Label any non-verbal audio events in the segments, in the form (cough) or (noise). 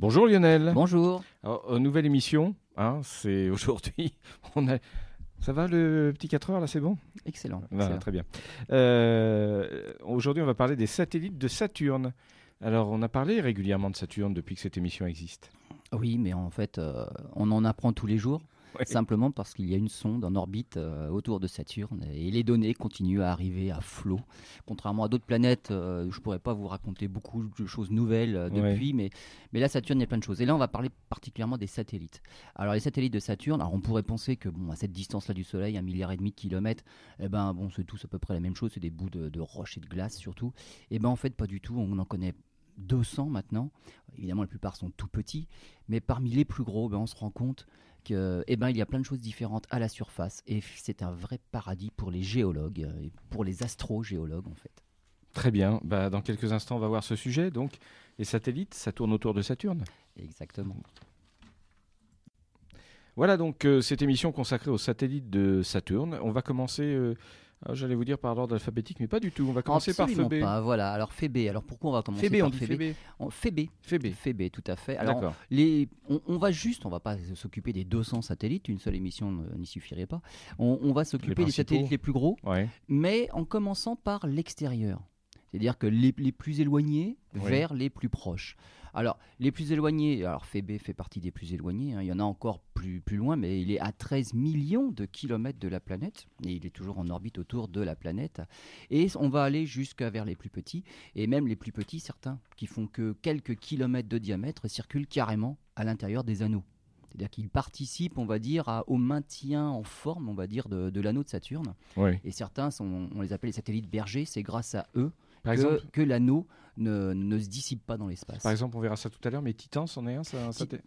Bonjour Lionel. Bonjour. Alors, euh, nouvelle émission. Hein, c'est (laughs) aujourd'hui. On a. Ça va le petit 4 heures là, c'est bon? Excellent. Voilà, excellent. Très bien. Euh, aujourd'hui, on va parler des satellites de Saturne. Alors, on a parlé régulièrement de Saturne depuis que cette émission existe. Oui, mais en fait, euh, on en apprend tous les jours, Simplement parce qu'il y a une sonde en orbite euh, autour de Saturne et les données continuent à arriver à flot. Contrairement à d'autres planètes, euh, je ne pourrais pas vous raconter beaucoup de choses nouvelles euh, depuis, mais, mais là, Saturne, il y a plein de choses. Et là, on va parler particulièrement des satellites. Alors, les satellites de Saturne, alors on pourrait penser que bon, à cette distance-là du Soleil, un milliard et demi de kilomètres, eh ben, bon, c'est tous à peu près la même chose, c'est des bouts de, de roches et de glace surtout. Et ben en fait, pas du tout, on en connaît 200 maintenant. Évidemment, la plupart sont tout petits, mais parmi les plus gros, ben, on se rend compte que, eh ben, il y a plein de choses différentes à la surface, et c'est un vrai paradis pour les géologues euh, et pour les astrogéologues en fait. Très bien. Bah, dans quelques instants, on va voir ce sujet. Donc, les satellites, ça tourne autour de Saturne. Exactement. Voilà donc euh, cette émission consacrée aux satellites de Saturne. On va commencer, euh, ah, j'allais vous dire par l'ordre alphabétique, mais pas du tout. On va commencer Absolument par Phébé. pas. Voilà. Alors Phébé. Alors pourquoi on va commencer Phébé, par on dit. En- Phébé. Phébé. Phébé, tout à fait. Alors. Les, on, on va juste, on va pas s'occuper des 200 satellites, une seule émission n'y suffirait pas. On, on va s'occuper des satellites les plus gros, Ouais. mais en commençant par l'extérieur. C'est-à-dire que les, les plus éloignés Oui. vers les plus proches. Alors, les plus éloignés, alors Phébé fait partie des plus éloignés, hein, il y en a encore plus, plus loin, mais il est à 13 millions de kilomètres de la planète, et il est toujours en orbite autour de la planète. Et on va aller jusqu'à vers les plus petits, et même les plus petits, certains, qui font que quelques kilomètres de diamètre, circulent carrément à l'intérieur des anneaux. C'est-à-dire qu'ils participent, on va dire, à- au maintien en forme, on va dire, de, de l'anneau de Saturne. Et certains, sont, on les appelle les satellites bergers, c'est grâce à eux Par que, exemple, que l'anneau ne, ne se dissipe pas dans l'espace. par exemple, on verra ça tout à l'heure, mais Titan, c'en est un, ça,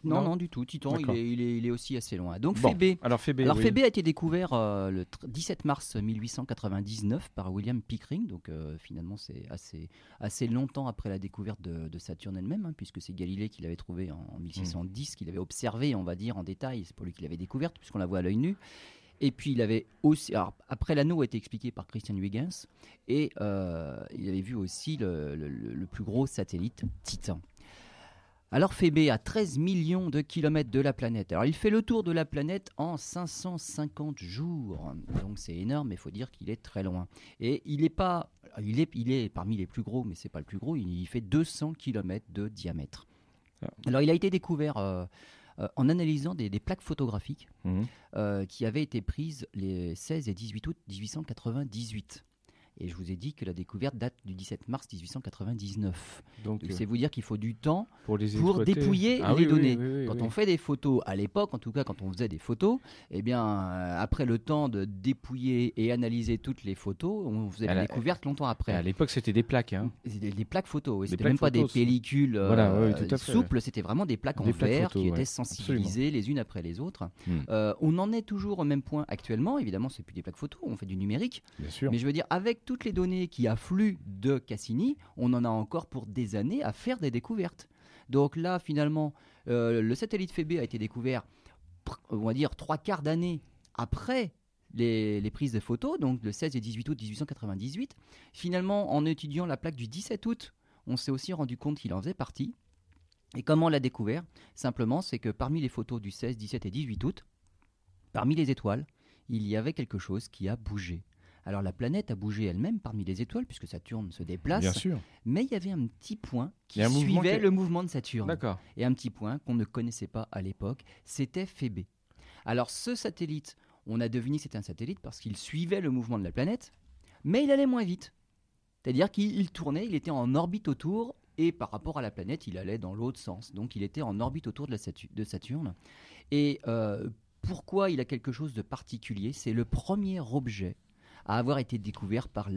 non, non, du tout. Titan, il est, il, est, il est aussi assez loin. Donc Bon, Phébé. Alors Phébé. Alors oui. Phébé a été découvert euh, le tr- 17 mars 1899 par William Pickering, donc euh, finalement c'est assez, assez longtemps après la découverte de, de Saturne elle-même, hein, puisque c'est Galilée qui l'avait trouvé en, en 1610, qu'il avait observé, on va dire, en détail, c'est pour lui qu'il l'avait découverte, puisqu'on la voit à l'œil nu. Et puis il avait aussi, alors, après l'anneau a été expliqué par Christian Huygens, et euh, il avait vu aussi le, le- le- le plus gros satellite, Titan. Alors Phébé a 13 millions de kilomètres de la planète. Alors il fait le tour de la planète en 550 jours. Donc c'est énorme, mais il faut dire qu'il est très loin. Et il est pas, il est, il est parmi les plus gros, mais c'est pas le plus gros. Il, il fait 200 kilomètres de diamètre. Ah. Alors il a été découvert euh, euh, en analysant des, des plaques photographiques Mhm. euh, qui avaient été prises les 16 et 18 août 1898. Et je vous ai dit que la découverte date du 17 mars 1899. Donc, euh, c'est vous dire qu'il faut du temps pour les pour exploiter. dépouiller Ah les oui, données. oui, oui, Quand on fait des photos, à l'époque, en tout cas quand on faisait des photos, eh bien, euh, après le temps de dépouiller et analyser toutes les photos, on faisait la la- découverte longtemps après. À l'époque, c'était des plaques. Hein. C'était des plaques photos. Des c'était même pas des pellicules euh, Voilà, oui, tout à fait. souples, c'était vraiment des plaques en Des verre photos, qui ouais. étaient sensibilisées les unes après les autres. Hmm. On en est toujours au même point actuellement, évidemment, c'est plus des plaques photos, on fait du numérique. Bien sûr. Mais je veux dire, avec toutes les données qui affluent de Cassini, on en a encore pour des années à faire des découvertes. Donc là, finalement, euh, le satellite Phébé a été découvert, on va dire, trois quarts d'année après les, les prises de photos, donc le 16 et 18 août 1898. Finalement, en étudiant la plaque du 17 août, on s'est aussi rendu compte qu'il en faisait partie. Et comment on l'a découvert? Simplement, c'est que parmi les photos du 16, 17 et 18 août, parmi les étoiles, il y avait quelque chose qui a bougé. Alors la planète a bougé elle-même parmi les étoiles, puisque Saturne se déplace, Bien sûr. mais il y avait un petit point qui mouvement suivait qui- le mouvement de Saturne. D'accord. Et un petit point qu'on ne connaissait pas à l'époque, c'était Phébé. Alors ce satellite, on a deviné que c'était un satellite parce qu'il suivait le mouvement de la planète, mais il allait moins vite. C'est-à-dire qu'il il tournait, il était en orbite autour, et par rapport à la planète, il allait dans l'autre sens. Donc il était en orbite autour de, la Satu- de Saturne. Et euh, pourquoi il a quelque chose de particulier? C'est le premier objet à avoir été découvert par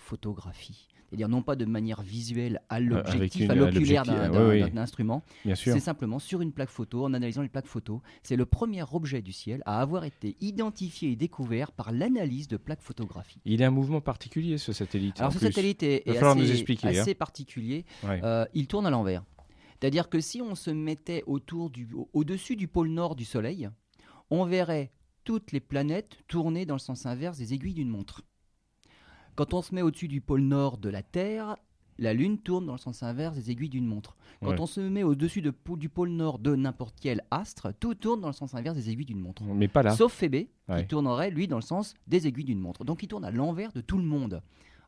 l'astrophotographie. C'est-à-dire non pas de manière visuelle à l'objectif, une- à l'oculaire l'objectif, d'un d'un instrument, c'est simplement sur une plaque photo, en analysant les plaques photos. C'est le premier objet du ciel à avoir été identifié et découvert par l'analyse de plaques photographiques. Il a un mouvement particulier, ce satellite. Alors en ce plus. satellite est, Va est falloir assez, nous expliquer, hein. assez particulier. Ouais. Euh, il tourne à l'envers. C'est-à-dire que si on se mettait autour du, au- au-dessus du pôle nord du Soleil, on verrait toutes les planètes tourner dans le sens inverse des aiguilles d'une montre. Quand on se met au-dessus du pôle nord de la Terre, la Lune tourne dans le sens inverse des aiguilles d'une montre. Quand Ouais. on se met au-dessus de, du pôle nord de n'importe quel astre, tout tourne dans le sens inverse des aiguilles d'une montre. Mais pas là. Sauf Phébé, Ouais. qui tournerait, lui, dans le sens des aiguilles d'une montre. Donc il tourne à l'envers de tout le monde.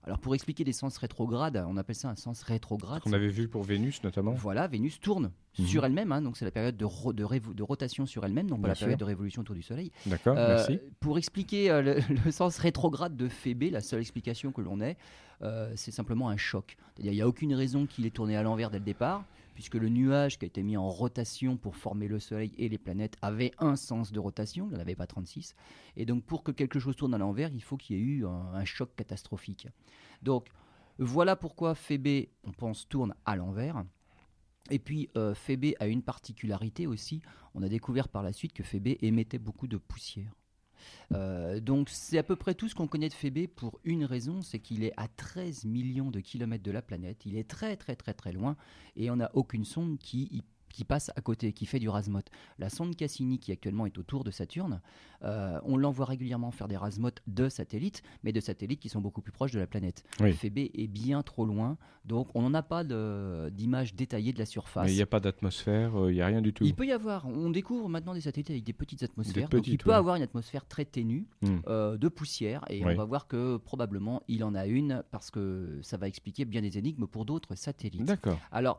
Alors pour expliquer des sens rétrogrades, on appelle ça un sens rétrograde. qu'on avait vu pour Vénus notamment. Voilà, Vénus tourne Mhm. sur elle-même, hein, donc c'est la période de, ro- de révo- de rotation sur elle-même, non pas la période de révolution autour du Soleil. D'accord, Euh, merci. Pour expliquer euh, le, (laughs) le sens rétrograde de Phébé, la seule explication que l'on ait, euh, c'est simplement un choc. Il n'y a aucune raison qu'il ait tourné à l'envers dès le départ, puisque le nuage qui a été mis en rotation pour former le Soleil et les planètes avait un sens de rotation, il n'en avait pas 36. Et donc, pour que quelque chose tourne à l'envers, il faut qu'il y ait eu un, choc catastrophique. Donc, voilà pourquoi Phébé, on pense, tourne à l'envers. Et puis, euh, Phébé a une particularité aussi. On a découvert par la suite que Phébé émettait beaucoup de poussière. Euh, donc c'est à peu près tout ce qu'on connaît de Phébé pour une raison, c'est qu'il est à 13 millions de kilomètres de la planète. Il est très très très très loin et on n'a aucune sonde qui, y- qui passe à côté, qui fait du rasmot. La sonde Cassini qui actuellement est autour de Saturne, euh, on l'envoie régulièrement faire des rasmot de satellites, mais de satellites qui sont beaucoup plus proches de la planète. Oui. Phébé est bien trop loin, donc on n'en a pas d'image détaillée de la surface. Mais il n'y a pas d'atmosphère, euh, il n'y a rien du tout. Il peut y avoir, on découvre maintenant des satellites avec des petites atmosphères. Des donc il peut ouais. avoir une atmosphère très ténue Hmm. euh, de poussière et Oui. on va voir que probablement il en a une parce que ça va expliquer bien des énigmes pour d'autres satellites. D'accord. Alors,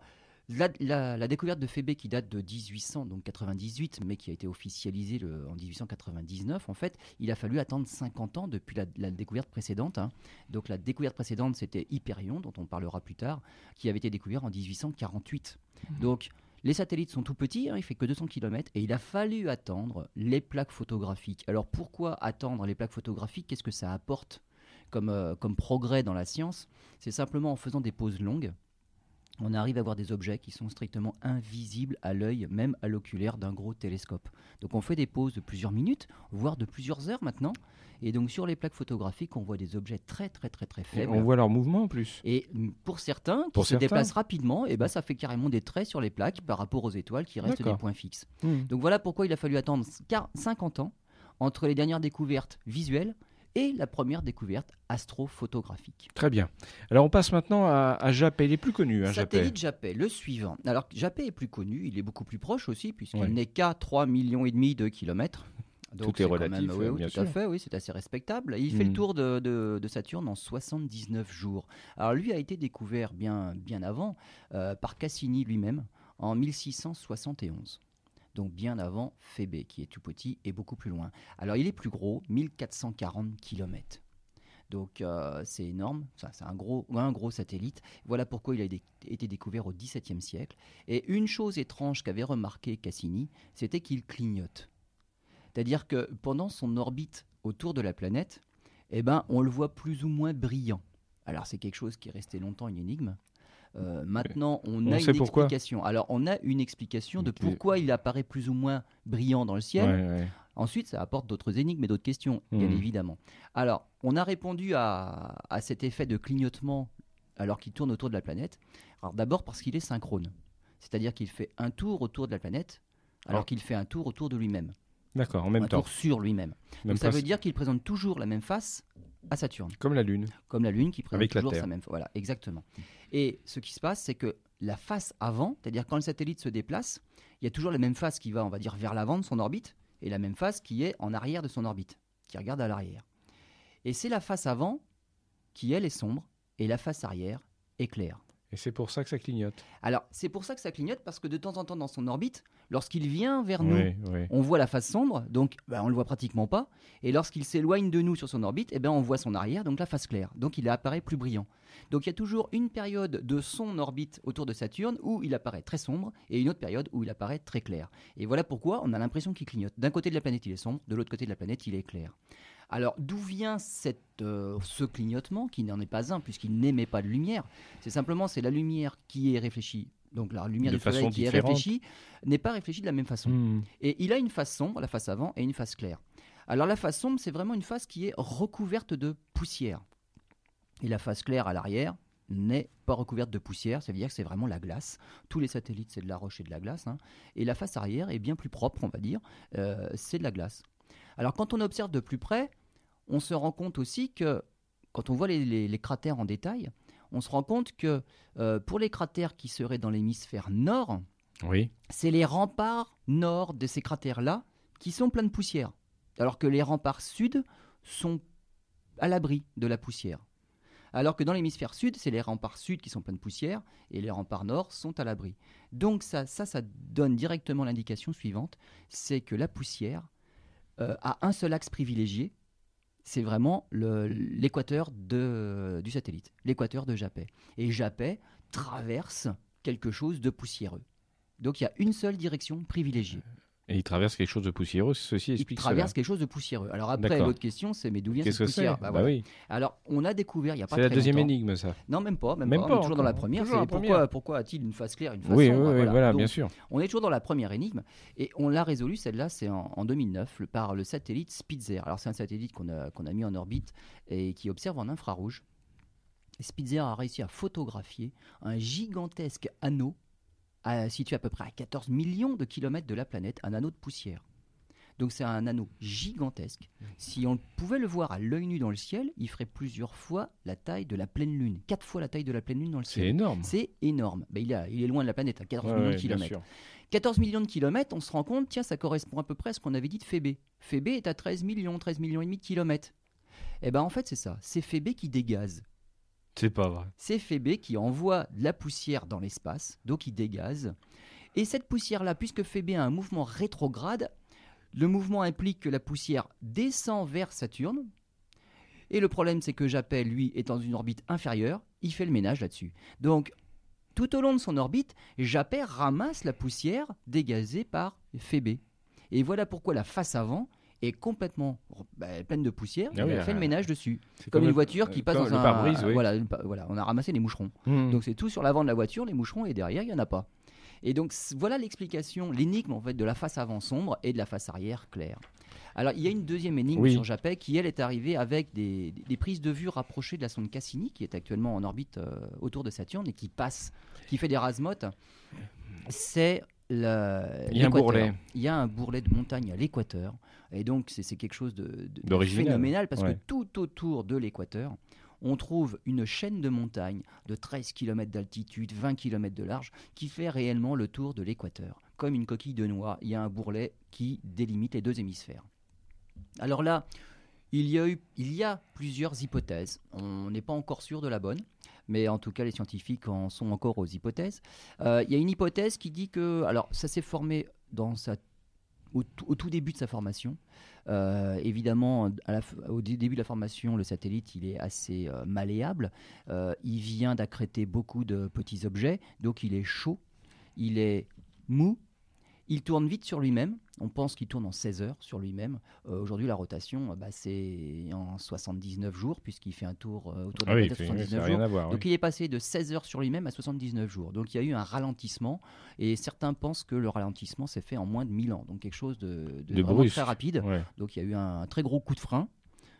la, la- la découverte de Phébé qui date de 1800, donc 98, mais qui a été officialisée le- en 1899, en fait, il a fallu attendre 50 ans depuis la, la découverte précédente. hein. Donc la découverte précédente, c'était Hyperion, dont on parlera plus tard, qui avait été découvert en 1848. Donc les satellites sont tout petits, hein, il fait que 200 km, et il a fallu attendre les plaques photographiques. Alors pourquoi attendre les plaques photographiques? Qu'est-ce que ça apporte comme, euh, comme progrès dans la science? C'est simplement en faisant des pauses longues on arrive à voir des objets qui sont strictement invisibles à l'œil, même à l'oculaire d'un gros télescope. Donc on fait des pauses de plusieurs minutes, voire de plusieurs heures maintenant. Et donc sur les plaques photographiques, on voit des objets très très très très Et faibles. on voit leur mouvement en plus. Et pour certains qui Pour se certains. déplacent rapidement, et ben ça fait carrément des traits sur les plaques par rapport aux étoiles qui restent des points fixes. Hmm. Donc voilà pourquoi il a fallu attendre quar- 50 ans entre les dernières découvertes visuelles et la première découverte astrophotographique. Très bien. Alors on passe maintenant à, à Japet. Il est plus connu, hein, Japet. Satellite Japet, le suivant. Alors Japet est plus connu, il est beaucoup plus proche aussi puisqu'il n'est qu'à 3 millions et demi de kilomètres. Donc Tout est quand relatif, même- oui, oui, bien tout à fait, oui, c'est assez respectable. Il fait le Mm. tour de, de- de Saturne en 79 jours. Alors lui a été découvert bien, bien avant euh, par Cassini lui-même en 1671. Donc bien avant Phébé, qui est tout petit et beaucoup plus loin. Alors il est plus gros, 1440 km. Donc euh, c'est énorme, c'est un gros, satellite. Voilà pourquoi il a été- été découvert au XVIIe siècle. Et une chose étrange qu'avait remarqué Cassini, c'était qu'il clignote. C'est-à-dire que pendant son orbite autour de la planète, eh ben, on le voit plus ou moins brillant. Alors c'est quelque chose qui est resté longtemps une énigme. Euh, maintenant, on, On a une explication. Alors, on a une explication de pourquoi il apparaît plus ou moins brillant dans le ciel. Ouais, ouais. Ensuite, ça apporte d'autres énigmes et d'autres questions, bien Mhm. évidemment. Alors, on a répondu à, à cet effet de clignotement alors qu'il tourne autour de la planète. Alors, d'abord parce qu'il est synchrone. C'est-à-dire qu'il fait un tour autour de la planète alors Alors- qu'il fait un tour autour de lui-même. D'accord, en même un temps. tour sur lui-même. Même Donc, ça veut dire qu'il présente toujours la même face à Saturne Comme la Lune. comme la Lune qui présente Avec la toujours Terre. sa même Voilà, exactement. Et ce qui se passe, c'est que la face avant, c'est-à-dire quand le satellite se déplace, il y a toujours la même face qui va, on va dire, vers l'avant de son orbite, et la même face qui est en arrière de son orbite, qui regarde à l'arrière. Et c'est la face avant qui, elle, est sombre, et la face arrière est claire. Et c'est pour ça que ça clignote. Alors, c'est pour ça que ça clignote, parce que de temps en temps, dans son orbite, lorsqu'il vient vers nous, Oui, oui. on voit la face sombre, donc ben, on le voit pratiquement pas. Et lorsqu'il s'éloigne de nous sur son orbite, eh ben, on voit son arrière, donc la face claire. Donc il apparaît plus brillant. Donc il y a toujours une période de son orbite autour de Saturne où il apparaît très sombre et une autre période où il apparaît très clair. Et voilà pourquoi on a l'impression qu'il clignote. D'un côté de la planète, il est sombre, de l'autre côté de la planète, il est clair. Alors d'où vient cette, euh, ce clignotement qui n'en est pas un puisqu'il n'émet pas de lumière? C'est simplement c'est la lumière qui est réfléchie. Donc la lumière De du soleil qui est réfléchie n'est pas réfléchie de la même façon. Hmm. Et il a une face sombre, la face avant, et une face claire. Alors la face sombre, c'est vraiment une face qui est recouverte de poussière. Et la face claire à l'arrière n'est pas recouverte de poussière, ça veut dire que c'est vraiment la glace. Tous les satellites, c'est de la roche et de la glace. hein. Et la face arrière est bien plus propre, on va dire, euh, c'est de la glace. Alors quand on observe de plus près, on se rend compte aussi que quand on voit les, les- les cratères en détail, on se rend compte que euh, pour les cratères qui seraient dans l'hémisphère nord, Oui. c'est les remparts nord de ces cratères-là qui sont pleins de poussière, alors que les remparts sud sont à l'abri de la poussière. Alors que dans l'hémisphère sud, c'est les remparts sud qui sont pleins de poussière et les remparts nord sont à l'abri. Donc ça, ça, ça donne directement l'indication suivante, c'est que la poussière euh, a un seul axe privilégié, c'est vraiment l'équateur du satellite, l'équateur de Japet. Et Japet traverse quelque chose de poussiéreux. Donc il y a une seule direction privilégiée. Et il traverse quelque chose de poussiéreux, ceci Il explique traverse cela. quelque chose de poussiéreux. Alors après, l'autre question, c'est mais d'où vient cette poussière? Bah, Bah voilà. oui, Alors on a découvert il y a pas c'est la deuxième longtemps- énigme, ça. Non, même pas, même, Même pas. pas on est toujours dans la première. Pourquoi, première. pourquoi a-t-il une face claire, une face Oui, oui, sombre? oui, Voilà. voilà, Donc, bien sûr. On est toujours dans la première énigme et on l'a résolue, celle-là, c'est en, en 2009 le- par le satellite Spitzer. Alors c'est un satellite qu'on a, mis en orbite et qui observe en infrarouge. Spitzer a réussi à photographier un gigantesque anneau à- situé à peu près à 14 millions de kilomètres de la planète, un anneau de poussière. Donc c'est un anneau gigantesque. Si on pouvait le voir à l'œil nu dans le ciel, il ferait plusieurs fois la taille de la pleine lune, quatre fois la taille de la pleine lune dans le C'est ciel. énorme. C'est énorme. Ben, il, a- il est loin de la planète, à 14 Ouais, millions de kilomètres. sûr. 14 millions de kilomètres, on se rend compte, tiens, ça correspond à peu près à ce qu'on avait dit de Phébé. Phébé est à 13 millions, 13 millions et demi de kilomètres. Eh ben en fait, c'est ça. C'est Phébé qui dégaze. C'est pas vrai. C'est Phébé qui envoie de la poussière dans l'espace, donc il dégaze. Et cette poussière-là, puisque Phébé a un mouvement rétrograde, le mouvement implique que la poussière descend vers Saturne. Et le problème, c'est que Japet, lui, est dans une orbite inférieure, il fait le ménage là-dessus. Donc, tout au long de son orbite, Japet ramasse la poussière dégazée par Phébé. Et voilà pourquoi la face avant est complètement bah, pleine de poussière. Ah il oui, a fait euh, le ménage dessus. C'est Comme une le- voiture qui euh, passe comme dans un pare-brise, oui. voilà, voilà, on a ramassé les moucherons. Hmm. Donc c'est tout sur l'avant de la voiture, les moucherons, et derrière, il n'y en a pas. Et donc voilà l'explication, l'énigme en fait de la face avant sombre et de la face arrière claire. Alors il y a une deuxième énigme Oui. sur Japet qui elle est arrivée avec des prises de vue rapprochées de la sonde Cassini qui est actuellement en orbite euh, autour de Saturne et qui passe, qui fait des rasmotes. C'est Il y a un bourrelet. Il y a un bourrelet de montagne à l'équateur. Et donc c'est quelque chose de, de- de D'original. phénoménal parce Ouais. que tout autour de l'équateur, on trouve une chaîne de montagnes de 13 km d'altitude, 20 km de large, qui fait réellement le tour de l'équateur. Comme une coquille de noix, il y a un bourrelet qui délimite les deux hémisphères. Alors là, il y a, eu, il y a plusieurs hypothèses. On n'est pas encore sûr de la bonne, mais en tout cas, les scientifiques en sont encore aux hypothèses. Euh, il y a une hypothèse qui dit que, alors, ça s'est formé dans au, tout- début de sa formation. Euh, évidemment, au dé- début de la formation, le satellite, il est assez euh, malléable. Il vient d'accréter beaucoup de petits objets, donc il est chaud, il est mou, il tourne vite sur lui-même. On pense qu'il tourne en 16 heures sur lui-même. Euh, Aujourd'hui, la rotation, euh, bah, c'est en 79 jours, puisqu'il fait un tour euh, autour de Ah la oui, planète c'est- à ça 79 n'a jours. Donc oui. il est passé de 16 heures sur lui-même à 79 jours. Donc il y a eu un ralentissement et certains pensent que le ralentissement s'est fait en moins de 1000 ans. Donc quelque chose de, de De vraiment brusque. très rapide. Ouais. Donc il y a eu un, très gros coup de frein,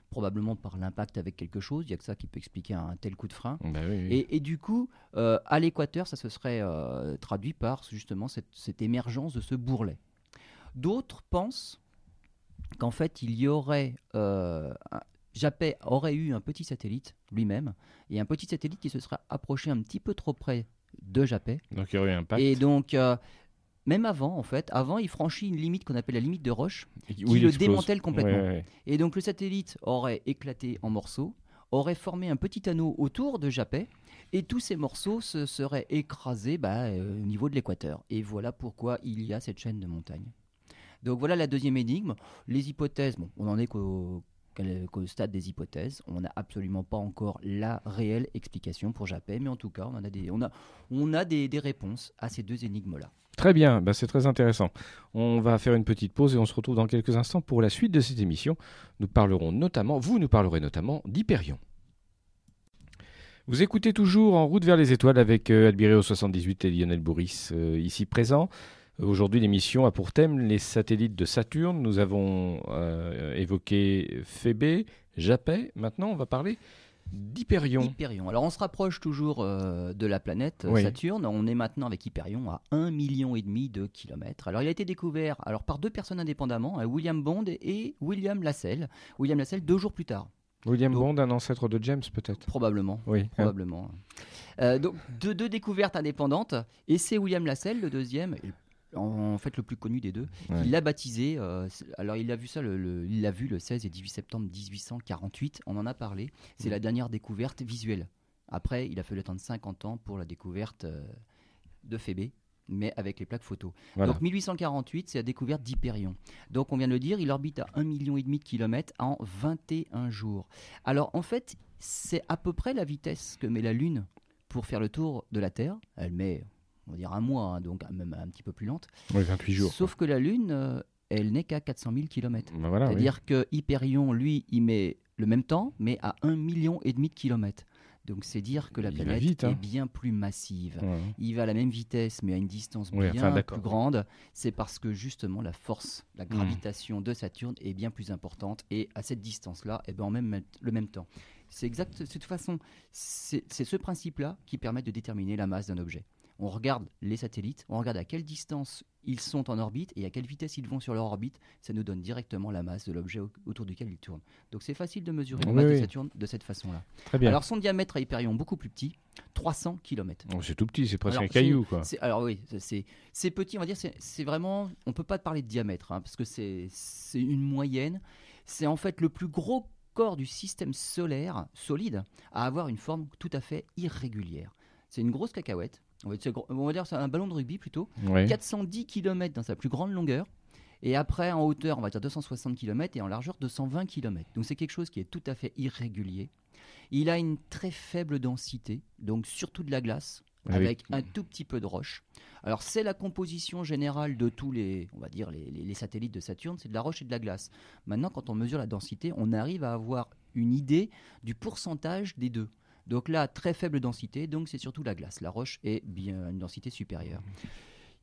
probablement par l'impact avec quelque chose. Il y a que ça qui peut expliquer un tel coup de frein. Bah oui, oui. Et, et du coup, euh, à l'équateur, ça se serait euh, traduit par justement cette, cette émergence de ce bourrelet. D'autres pensent qu'en fait, il y aurait. Euh, Japet aurait eu un petit satellite lui-même, et un petit satellite qui se serait approché un petit peu trop près de Japet. Donc il y aurait un pacte. Et donc, euh, même avant, en fait, avant, il franchit une limite qu'on appelle la limite de Roche, qui où il le démantèle complètement. Ouais, ouais, Et donc le satellite aurait éclaté en morceaux, aurait formé un petit anneau autour de Japet, et tous ces morceaux se seraient écrasés bah, euh, au niveau de l'équateur. Et voilà pourquoi il y a cette chaîne de montagnes. Donc voilà la deuxième énigme. Les hypothèses, bon, on en est qu'au qu'au stade des hypothèses. On n'a absolument pas encore la réelle explication pour Japet, mais en tout cas, on, a, des, on a, on a des, des réponses à ces deux énigmes-là. Très bien, bah, c'est très intéressant. On va faire une petite pause et on se retrouve dans quelques instants pour la suite de cette émission. Nous parlerons notamment, vous nous parlerez notamment d'Hyperion. Vous écoutez toujours En route vers les étoiles avec euh, Albireo 78 et Lionel Bourris euh, ici présents. Aujourd'hui, l'émission a pour thème les satellites de Saturne. Nous avons euh, évoqué Phébé, Japet. Maintenant, on va parler d'Hyperion. Hyperion. Alors on se rapproche toujours euh, de la planète euh, Oui. Saturne. On est maintenant avec Hyperion à 1,5 million et demi de kilomètres. Alors il a été découvert alors par deux personnes indépendamment, hein, William Bond et William Lassell. William Lassell deux jours plus tard. William Bond, un ancêtre de James peut-être Probablement. Oui. hein. Probablement. Euh, donc deux, deux découvertes indépendantes, et c'est William Lassell, le deuxième, et en, fait le plus connu des deux. Ouais. Il l'a baptisé. euh, alors il a vu ça, le, le- il l'a vu le 16 et 18 septembre 1848. On en a parlé. C'est Mm. la dernière découverte visuelle. Après, il a fallu attendre 50 ans pour la découverte euh, de Phébé, mais avec les plaques photo. Voilà. Donc 1848, c'est la découverte d'Hyperion. Donc on vient de le dire, il orbite à 1,5 million et demi de kilomètres en 21 jours. Alors en fait, c'est à peu près la vitesse que met la Lune pour faire le tour de la Terre. Elle met, on va dire, un mois, hein, donc même un petit peu plus lente. Oui, 28 jours. Sauf que la Lune, euh, elle n'est qu'à 400 000 km. Ben voilà, oui. C'est-à-dire que Hyperion, lui, il met le même temps, mais à 1,5 million et demi de kilomètres. Donc c'est dire que la Il planète vite, hein. est bien plus massive. Ouais. Il va à la même vitesse, mais à une distance bien enfin, plus grande. C'est parce que justement la force, la gravitation de Saturne est bien plus importante et à cette distance-là, et ben en même le même temps. C'est exact. De toute façon, c'est ce principe-là qui permet de déterminer la masse d'un objet. On regarde les satellites, on regarde à quelle distance ils sont en orbite et à quelle vitesse ils vont sur leur orbite. Ça nous donne directement la masse de l'objet au- autour duquel ils tournent. Donc c'est facile de mesurer la Oui, masse de. Saturne de cette façon-là. Très bien. Alors son diamètre à Hyperion beaucoup plus petit, 300 km. Oh, c'est tout petit, c'est presque Alors, un caillou, quoi. C'est- alors oui, c'est- petit, on va dire, c'est vraiment, on peut pas parler de diamètre, hein, parce que c'est une moyenne. C'est en fait le plus gros corps du système solaire solide à avoir une forme tout à fait irrégulière. C'est une grosse cacahuète. On va dire, c'est gros- on va dire c'est un ballon de rugby plutôt. Ouais. 410 km dans sa plus grande longueur. Et après, en hauteur, on va dire 260 km et en largeur 220 km. Donc c'est quelque chose qui est tout à fait irrégulier. Il a une très faible densité, donc surtout de la glace, avec, Avec- un tout petit peu de roche. Alors c'est la composition générale de tous les, on va dire les, les- les satellites de Saturne, c'est de la roche et de la glace. Maintenant, quand on mesure la densité, on arrive à avoir une idée du pourcentage des deux. Donc là, très faible densité, donc c'est surtout la glace. La roche est bien à une densité supérieure.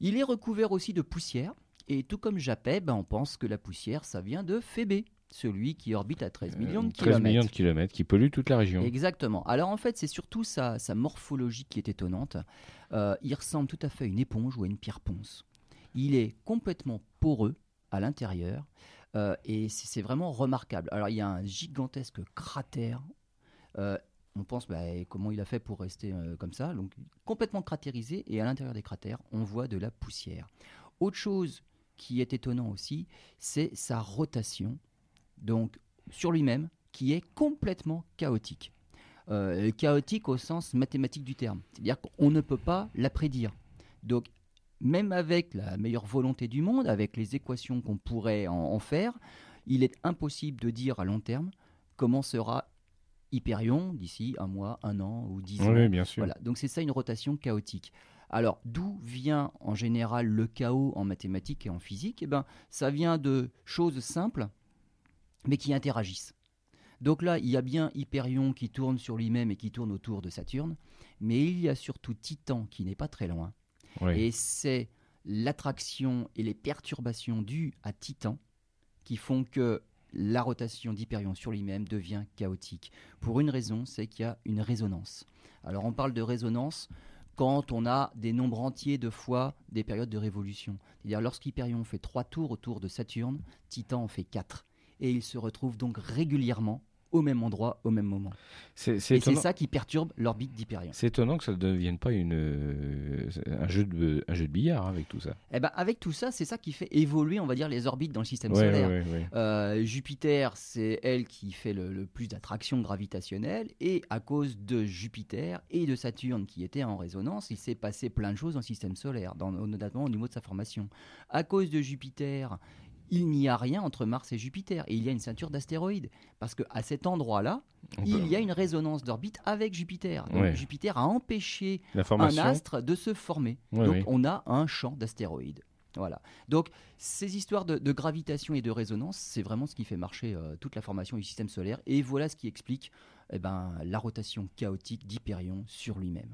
Il est recouvert aussi de poussière, et tout comme Japet, ben, on pense que la poussière, ça vient de Phébé, celui qui orbite à 13 millions de 13 kilomètres. millions de kilomètres qui polluent toute la région. Exactement. Alors en fait, c'est surtout sa, sa morphologie qui est étonnante. Euh, il ressemble tout à fait à une éponge ou à une pierre ponce. Il est complètement poreux à l'intérieur euh, et c'est c'est vraiment remarquable. Alors il y a un gigantesque cratère. Euh, on pense bah, comment il a fait pour rester euh, comme ça. Donc complètement cratérisé et à l'intérieur des cratères, on voit de la poussière. Autre chose qui est étonnant aussi, c'est sa rotation. Donc sur lui-même, qui est complètement chaotique. Euh, chaotique au sens mathématique du terme. C'est-à-dire qu'on ne peut pas la prédire. Donc, même avec la meilleure volonté du monde, avec les équations qu'on pourrait en, en faire, il est impossible de dire à long terme comment sera Hyperion d'ici un mois, un an ou dix ans. Oui, bien sûr. Voilà, donc c'est ça une rotation chaotique. Alors, d'où vient en général le chaos en mathématiques et en physique? Eh ben, ça vient de choses simples, mais qui interagissent. Donc là, il y a bien Hyperion qui tourne sur lui-même et qui tourne autour de Saturne, mais il y a surtout Titan qui n'est pas très loin. Oui. Et c'est l'attraction et les perturbations dues à Titan qui font que la rotation d'Hyperion sur lui-même devient chaotique. Pour une raison, c'est qu'il y a une résonance. Alors on parle de résonance quand on a des nombres entiers de fois des périodes de révolution. C'est-à-dire lorsqu'Hyperion fait trois tours autour de Saturne, Titan en fait quatre. Et il se retrouve donc régulièrement au même endroit, au même moment. C'est c'est Et c'est ça qui perturbe l'orbite d'Hyperion. C'est étonnant que ça ne devienne pas une, euh, un, jeu de, un jeu de billard hein, avec tout ça. Eh ben, avec tout ça, c'est ça qui fait évoluer, on va dire, les orbites dans le système Ouais, solaire. ouais, ouais, ouais. Euh, Jupiter, c'est elle qui fait le, le plus d'attraction gravitationnelle, et à cause de Jupiter et de Saturne qui étaient en résonance, il s'est passé plein de choses dans le système solaire, dans- notamment au niveau de sa formation. À cause de Jupiter, il n'y a rien entre Mars et Jupiter, et il y a une ceinture d'astéroïdes, parce qu'à cet endroit-là, peut- il y a une résonance d'orbite avec Jupiter. Donc Ouais. Jupiter a empêché un astre de se former. Ouais, Donc on a un champ d'astéroïdes. Voilà. Donc ces histoires de, de gravitation et de résonance, c'est vraiment ce qui fait marcher euh, toute la formation du système solaire. Et voilà ce qui explique eh ben, la rotation chaotique d'Hyperion sur lui-même.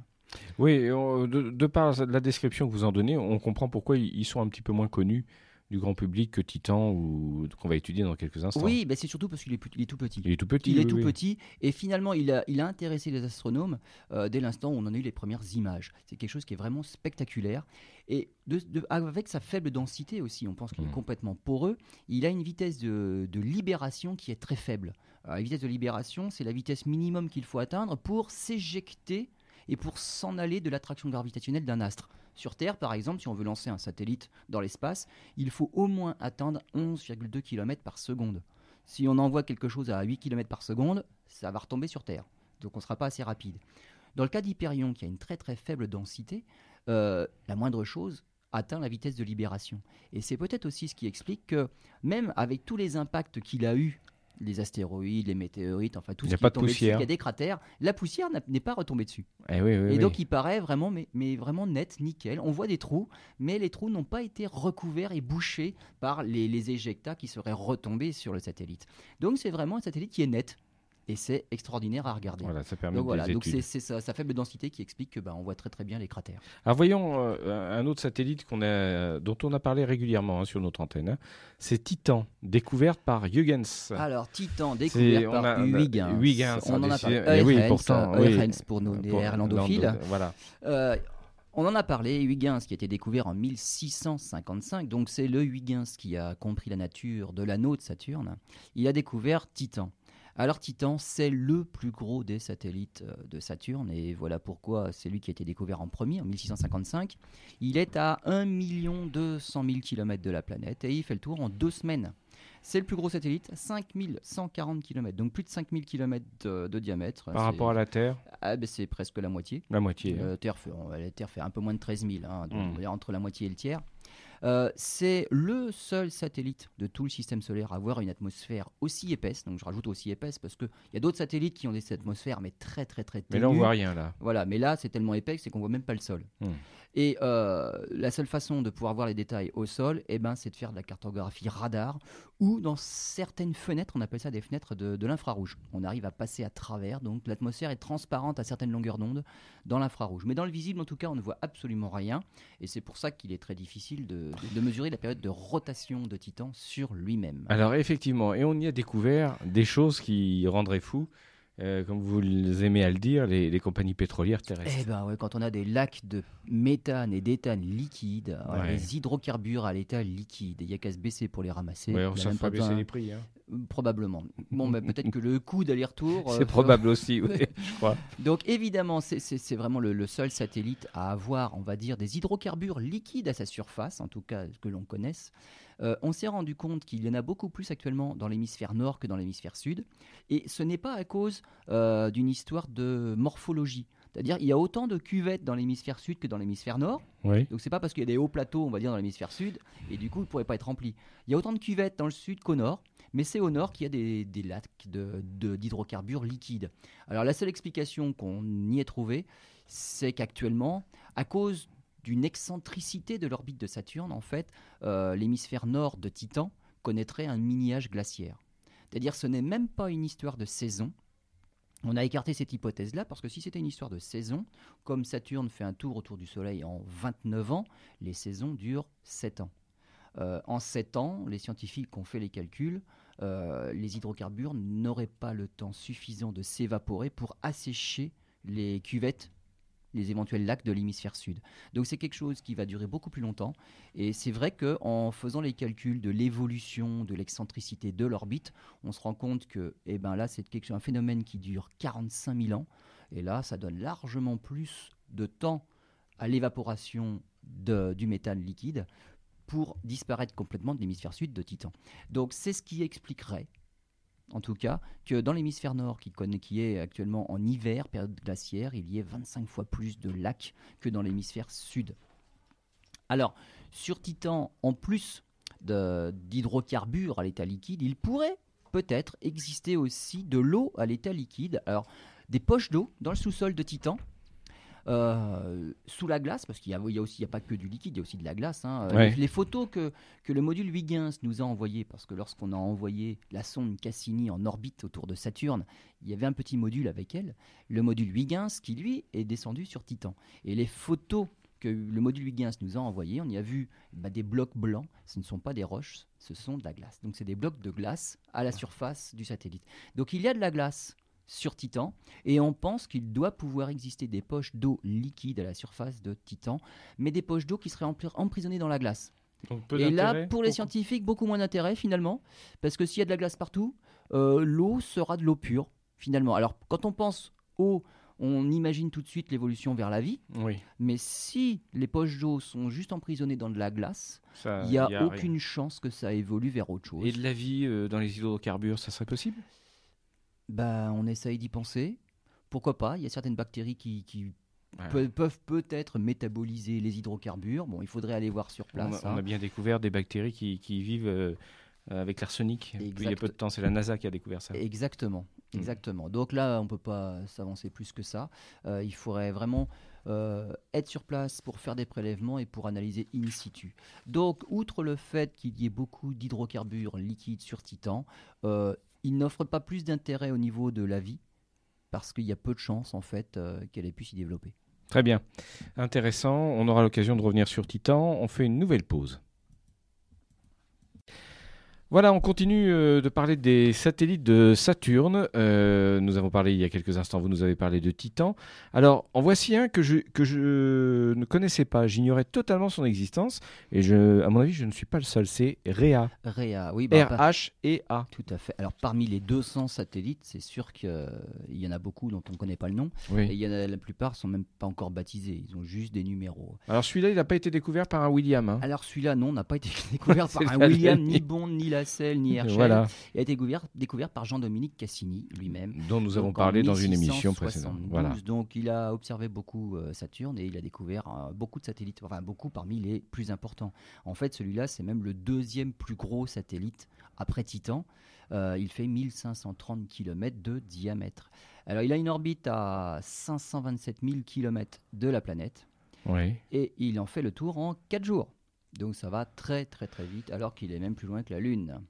Oui, de, de par la description que vous en donnez, on comprend pourquoi ils sont un petit peu moins connus du grand public que Titan ou qu'on va étudier dans quelques instants. Oui, bah, c'est surtout parce qu'il est, il est tout petit. Il est tout petit. Il est oui, tout oui. petit et finalement il a, il a intéressé les astronomes euh, dès l'instant où on en a eu les premières images. C'est quelque chose qui est vraiment spectaculaire et de- de- avec sa faible densité aussi, on pense qu'il est complètement poreux. Il a une vitesse de, de libération qui est très faible. Alors, la vitesse de libération, c'est la vitesse minimum qu'il faut atteindre pour s'éjecter et pour s'en aller de l'attraction gravitationnelle d'un astre. Sur Terre, par exemple, si on veut lancer un satellite dans l'espace, il faut au moins atteindre 11,2 km par seconde. Si on envoie quelque chose à 8 km par seconde, ça va retomber sur Terre. Donc on ne sera pas assez rapide. Dans le cas d'Hyperion, qui a une très très faible densité, euh, la moindre chose atteint la vitesse de libération. Et c'est peut-être aussi ce qui explique que même avec tous les impacts qu'il a eu, les astéroïdes, les météorites, enfin tout ce qui pas est de tombé dessus, il y a des cratères, la poussière n'est pas retombée dessus. Eh oui, oui, Et oui. donc il paraît vraiment, mais, mais vraiment net, nickel. On voit des trous, mais les trous n'ont pas été recouverts et bouchés par les, les éjectats qui seraient retombés sur le satellite. Donc c'est vraiment un satellite qui est net. Et c'est extraordinaire à regarder. Voilà, ça permet Donc voilà, des donc études. c'est sa, sa faible densité qui explique que bah, on voit très très bien les cratères. Alors voyons euh, un autre satellite qu'on a, dont on a parlé régulièrement hein, sur notre antenne. hein. C'est Titan, découverte par Huygens. Alors Titan C'est- découvert on par a- Huygens. Huygens, on en a parlé. eh oui, Huygens, pourtant, euh, oui. Huygens pour nos néerlandophiles. Voilà. Euh, on en a parlé, Huygens qui a été découvert en 1655, donc c'est le Huygens qui a compris la nature de l'anneau de Saturne. Il a découvert Titan. Alors Titan, c'est le plus gros des satellites euh, de Saturne, et voilà pourquoi c'est lui qui a été découvert en premier, en 1655. Il est à 1 200 000 km de la planète, et il fait le tour en deux semaines. C'est le plus gros satellite, 5140 km, donc plus de 5000 km de, de diamètre. Par C'est- rapport à la Terre, Ah, ben, c'est presque la moitié. la moitié. hein. Euh, Terre, fait, la Terre fait un peu moins de 13 000, hein, donc Mm. on va dire entre la moitié et le tiers. Euh, c'est le seul satellite de tout le système solaire à avoir une atmosphère aussi épaisse. Donc je rajoute aussi épaisse parce qu'il y a d'autres satellites qui ont des atmosphères mais très très très Mais là, on ténues. voit rien là. Voilà, mais là c'est tellement épais que c'est qu'on voit même pas le sol. Mm. Et euh, la seule façon de pouvoir voir les détails au sol, eh ben, c'est de faire de la cartographie radar ou dans certaines fenêtres, on appelle ça des fenêtres de, de l'infrarouge. On arrive à passer à travers, donc l'atmosphère est transparente à certaines longueurs d'onde dans l'infrarouge. Mais dans le visible, en tout cas, on ne voit absolument rien. Et c'est pour ça qu'il est très difficile de, de mesurer la période de rotation de Titan sur lui-même. Alors effectivement, et on y a découvert des choses qui rendraient fou, euh, comme vous aimez à le dire, les, les compagnies pétrolières terrestres. Eh ben ouais, quand on a des lacs de méthane et d'éthane liquides, voilà, Ouais. les hydrocarbures à l'état liquide, il n'y a qu'à se baisser pour les ramasser. Ouais, a ça fera pas baisser les prix. hein. Euh, Probablement. Bon, bah, peut-être que le coût d'aller-retour. (laughs) euh, C'est probable aussi, oui, (laughs) je crois. Donc évidemment, c'est vraiment le, le seul satellite à avoir, on va dire, des hydrocarbures liquides à sa surface, en tout cas que l'on connaisse. Euh, on s'est rendu compte qu'il y en a beaucoup plus actuellement dans l'hémisphère nord que dans l'hémisphère sud. Et ce n'est pas à cause euh, d'une histoire de morphologie. C'est-à-dire il y a autant de cuvettes dans l'hémisphère sud que dans l'hémisphère nord. Oui. Donc c'est pas parce qu'il y a des hauts plateaux, on va dire, dans l'hémisphère sud, et du coup, ils ne pourraient pas être remplis. Il y a autant de cuvettes dans le sud qu'au nord, mais c'est au nord qu'il y a des, des lacs de- de- d'hydrocarbures liquides. Alors la seule explication qu'on y ait trouvée, c'est qu'actuellement, à cause d'une excentricité de l'orbite de Saturne, en fait, euh, l'hémisphère nord de Titan connaîtrait un mini-âge glaciaire. C'est-à-dire ce n'est même pas une histoire de saison. On a écarté cette hypothèse-là parce que si c'était une histoire de saison, comme Saturne fait un tour autour du Soleil en 29 ans, les saisons durent 7 ans. Euh, en 7 ans, les scientifiques ont fait les calculs, euh, les hydrocarbures n'auraient pas le temps suffisant de s'évaporer pour assécher les cuvettes, les éventuels lacs de l'hémisphère sud. Donc c'est quelque chose qui va durer beaucoup plus longtemps. Et c'est vrai qu'en faisant les calculs de l'évolution, de l'excentricité de l'orbite, on se rend compte que eh ben là, c'est un phénomène qui dure 45 000 ans. Et là, ça donne largement plus de temps à l'évaporation du méthane liquide pour disparaître complètement de l'hémisphère sud de Titan. Donc c'est ce qui expliquerait, en tout cas, que dans l'hémisphère nord, qui, connaît, qui est actuellement en hiver, période glaciaire, il y ait 25 fois plus de lacs que dans l'hémisphère sud. Alors, sur Titan, en plus d'hydrocarbures à l'état liquide, il pourrait peut-être exister aussi de l'eau à l'état liquide. Alors, des poches d'eau dans le sous-sol de Titan. Euh, sous la glace, parce qu'il y a, aussi, il y a pas que du liquide, il y a aussi de la glace. hein. Euh, Ouais. Les, les photos que, que le module Huygens nous a envoyées, parce que lorsqu'on a envoyé la sonde Cassini en orbite autour de Saturne, il y avait un petit module avec elle, le module Huygens, qui lui est descendu sur Titan. Et les photos que le module Huygens nous a envoyé, on y a vu bah, des blocs blancs. Ce ne sont pas des roches, ce sont de la glace. Donc c'est des blocs de glace à la surface du satellite. Donc il y a de la glace sur Titan et on pense qu'il doit pouvoir exister des poches d'eau liquide à la surface de Titan, mais des poches d'eau qui seraient emprisonnées dans la glace. et là, pour les scientifiques, beaucoup moins d'intérêt finalement, parce que s'il y a de la glace partout, euh, l'eau sera de l'eau pure finalement. Alors quand on pense eau, on imagine tout de suite l'évolution vers la vie. Oui. Mais si les poches d'eau sont juste emprisonnées dans de la glace, il n'y a, aucune chance que ça évolue vers autre chose. Et de la vie euh, dans les hydrocarbures, ça serait possible? Bah, On essaye d'y penser. Pourquoi pas? Il y a certaines bactéries qui, peuvent peut-être métaboliser les hydrocarbures. Bon, il faudrait aller voir sur place. On a, hein. bien découvert des bactéries qui, vivent euh, avec l'arsenic. Il y a peu de temps, c'est la NASA qui a découvert ça. Exactement. Mm. Exactement. Donc là, on ne peut pas s'avancer plus que ça. Euh, il faudrait vraiment euh, être sur place pour faire des prélèvements et pour analyser in situ. Donc, outre le fait qu'il y ait beaucoup d'hydrocarbures liquides sur Titan, il n'offre pas plus d'intérêt au niveau de la vie parce qu'il y a peu de chances en fait qu'elle ait pu s'y développer. Très bien, intéressant. On aura l'occasion de revenir sur Titan. On fait une nouvelle pause. Voilà, on continue euh, de parler des satellites de Saturne. Euh, nous avons parlé il y a quelques instants, vous nous avez parlé de Titan. Alors, en voici un que je, que je ne connaissais pas, j'ignorais totalement son existence. Et je, à mon avis, je ne suis pas le seul, c'est REA. REA, oui. Bah, R-H-E-A. Tout à fait. Alors, parmi les 200 satellites, c'est sûr qu'il y en a beaucoup dont on ne connaît pas le nom. Et il y en a, la plupart ne sont même pas encore baptisés, ils ont juste des numéros. Alors, celui-là, il n'a pas été découvert par un William. Hein? Alors, celui-là, non, n'a pas été (laughs) découvert (laughs) par un William, ni Bond, ni la ni Herschel. Voilà. Il a été découvert, découvert par Jean-Dominique Cassini lui-même. Dont nous avons parlé dans une émission précédente. Voilà. Donc il a observé beaucoup euh, Saturne et il a découvert euh, beaucoup de satellites, enfin beaucoup parmi les plus importants. En fait, celui-là, c'est même le deuxième plus gros satellite après Titan. Euh, il fait 1530 km de diamètre. Alors il a une orbite à 527 000 km de la planète. Oui. Et il en fait le tour en 4 jours. Donc ça va très très très vite alors qu'il est même plus loin que la Lune.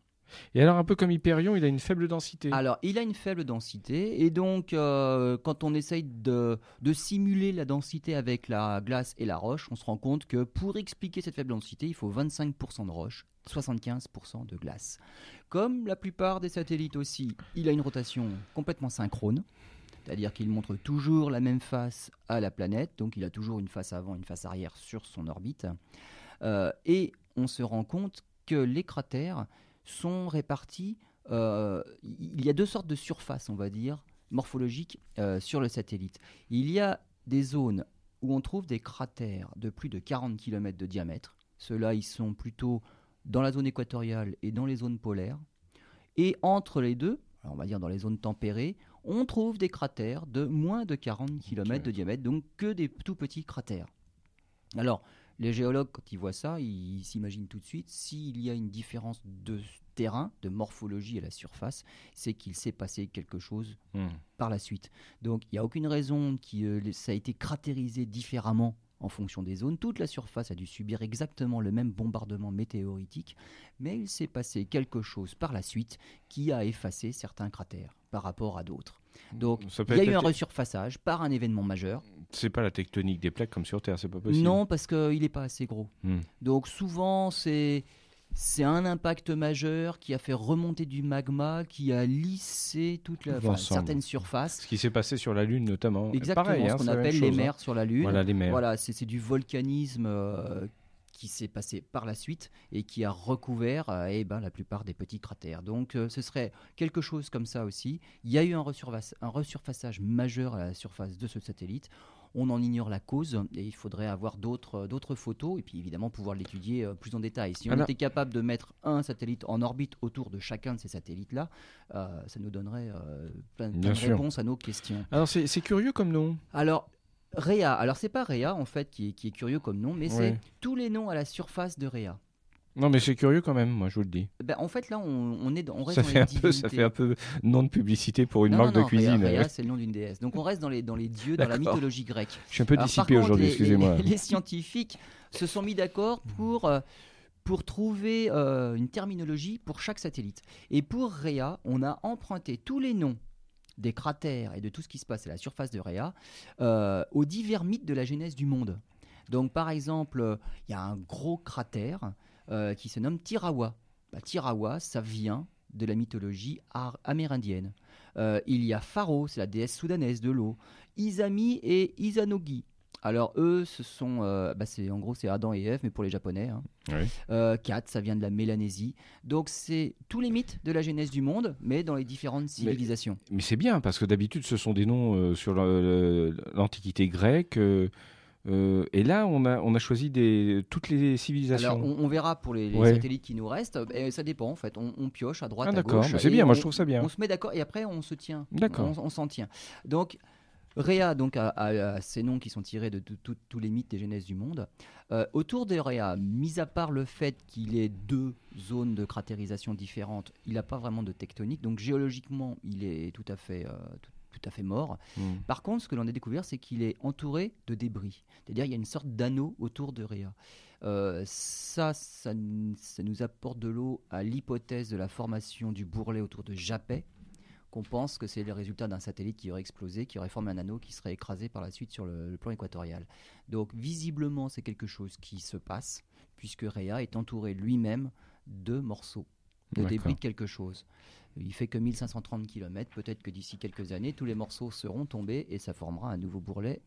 Et alors un peu comme Hyperion, il a une faible densité. Alors il a une faible densité et donc euh, quand on essaye de, de, simuler la densité avec la glace et la roche, on se rend compte que pour expliquer cette faible densité, il faut 25% de roche, 75% de glace. Comme la plupart des satellites aussi, il a une rotation complètement synchrone. C'est-à-dire qu'il montre toujours la même face à la planète, donc il a toujours une face avant, une face arrière sur son orbite. Euh, et on se rend compte que les cratères sont répartis. Euh, il y a deux sortes de surfaces, on va dire, morphologiques euh, sur le satellite. Il y a des zones où on trouve des cratères de plus de 40 km de diamètre. Ceux-là, ils sont plutôt dans la zone équatoriale et dans les zones polaires. Et entre les deux, on va dire dans les zones tempérées, on trouve des cratères de moins de 40 km de diamètre, donc que des tout petits cratères. Alors, les géologues, quand ils voient ça, ils s'imaginent tout de suite s'il y a une différence de terrain, de morphologie à la surface, c'est qu'il s'est passé quelque chose hmm. par la suite. Donc il n'y a aucune raison que euh, ça a été cratérisé différemment en fonction des zones. Toute la surface a dû subir exactement le même bombardement météoritique, mais il s'est passé quelque chose par la suite qui a effacé certains cratères par rapport à d'autres. Donc, il y a eu un resurfaçage par un événement majeur. C'est pas la tectonique des plaques comme sur Terre, c'est pas possible. Non, parce qu'il n'est pas assez gros. Hmm. Donc, souvent, c'est. C'est un impact majeur qui a fait remonter du magma, qui a lissé toute la, certaines surfaces. Ce qui s'est passé sur la Lune notamment. Exactement, ce hein, qu'on appelle les mers hein. sur la Lune. Voilà, les mers. Voilà, c'est du volcanisme euh, qui s'est passé par la suite et qui a recouvert euh, eh ben, la plupart des petits cratères. Donc euh, ce serait quelque chose comme ça aussi. Il y a eu un, resurfaçage majeur à la surface de ce satellite. On en ignore la cause et il faudrait avoir d'autres photos et puis évidemment pouvoir l'étudier euh, plus en détail. Si on était capable de mettre un satellite en orbite autour de chacun de ces satellites-là, ça nous donnerait plein, de réponses à nos questions. Alors c'est curieux comme nom. Alors Réa, alors c'est pas Réa en fait qui est, curieux comme nom, mais c'est tous les noms à la surface de Réa. Non, mais c'est curieux quand même, moi je vous le dis. Ben, en fait, là, on, est on reste ça fait un peu, Ça fait un peu nom de publicité pour une marque de cuisine. Réa, c'est le nom d'une déesse. Donc on reste dans les, dans les dieux, dans la mythologie grecque. Je suis un peu dissipé aujourd'hui, excusez-moi. Les, scientifiques se sont mis d'accord pour, euh, pour trouver euh, une terminologie pour chaque satellite. Et pour Réa, on a emprunté tous les noms des cratères et de tout ce qui se passe à la surface de Rhea euh, aux divers mythes de la genèse du monde. Donc par exemple, il y a un gros cratère euh, qui se nomme Tirawa. Bah, Tirawa, ça vient de la mythologie amérindienne. Euh, il y a Pharaoh, c'est la déesse soudanaise de l'eau. Izami et Izanogi. Alors eux, ce sont, euh, bah, c'est en gros c'est Adam et Ève, mais pour les Japonais. Hein. Oui. Euh, Kat, ça vient de la Mélanésie. Donc c'est tous les mythes de la genèse du monde, mais dans les différentes civilisations. Mais c'est bien, parce que d'habitude, ce sont des noms euh, sur l'Antiquité grecque. euh, et là, on a, on a choisi des, toutes les civilisations. Alors on, on verra pour les, les Ouais. satellites qui nous restent. Et ça dépend en fait. On, on pioche à droite, ah, à gauche. mais c'est bien, moi on- je trouve ça bien. On se met d'accord et après on se tient. D'accord. On, on s'en tient. Donc Réa donc a, a- a ces noms qui sont tirés de tous les mythes des genèses du monde. Euh, autour de Réa, mis à part le fait qu'il ait deux zones de cratérisation différentes, il n'a pas vraiment de tectonique. Donc géologiquement, il est tout à fait, euh, tout, tout à fait mort. Hmm. Par contre, ce que l'on a découvert, c'est qu'il est entouré de débris. C'est-à-dire il y a une sorte d'anneau autour de Réa. Euh, ça, ça, ça nous apporte de l'eau à l'hypothèse de la formation du bourrelet autour de Japet, qu'on pense que c'est le résultat d'un satellite qui aurait explosé, qui aurait formé un anneau qui serait écrasé par la suite sur le, le plan équatorial. Donc visiblement, c'est quelque chose qui se passe, puisque Réa est entouré lui-même de morceaux, de débris de quelque chose. Il fait que 1530 km, peut-être que d'ici quelques années, tous les morceaux seront tombés et ça formera un nouveau bourrelet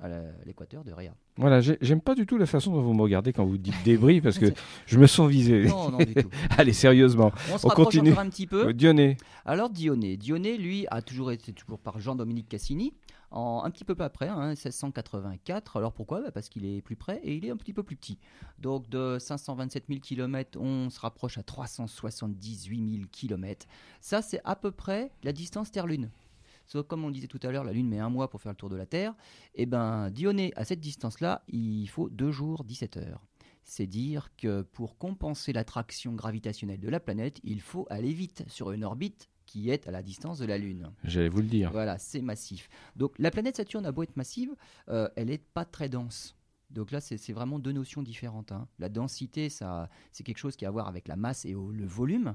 à l'équateur de Réa. Voilà, j'ai- j'aime pas du tout la façon dont vous me regardez quand vous dites débris, parce que (laughs) je me sens visé. Non, non, du tout. (laughs) Allez, sérieusement. On se On continue. encore un petit peu. Euh, Dionée. Alors Dionée, Dionée, lui, a toujours été toujours par Jean-Dominique Cassini, en, un petit peu après, hein, 1684. Alors pourquoi? Bah, Parce qu'il est plus près et il est un petit peu plus petit. Donc de 527 000 km, on se rapproche à 378 000 km. Ça, c'est à peu près la distance Terre-Lune. Sauf comme on disait tout à l'heure, la Lune met un mois pour faire le tour de la Terre. Et ben Dionée, à cette distance-là, il faut 2 jours, 17 heures. C'est dire que pour compenser l'attraction gravitationnelle de la planète, il faut aller vite sur une orbite qui est à la distance de la Lune. J'allais vous le dire. Voilà, c'est massif. Donc la planète Saturne a beau être massive, euh, elle n'est pas très dense. Donc là, c'est vraiment deux notions différentes. hein. La densité, c'est quelque chose qui a à voir avec la masse et au- le volume.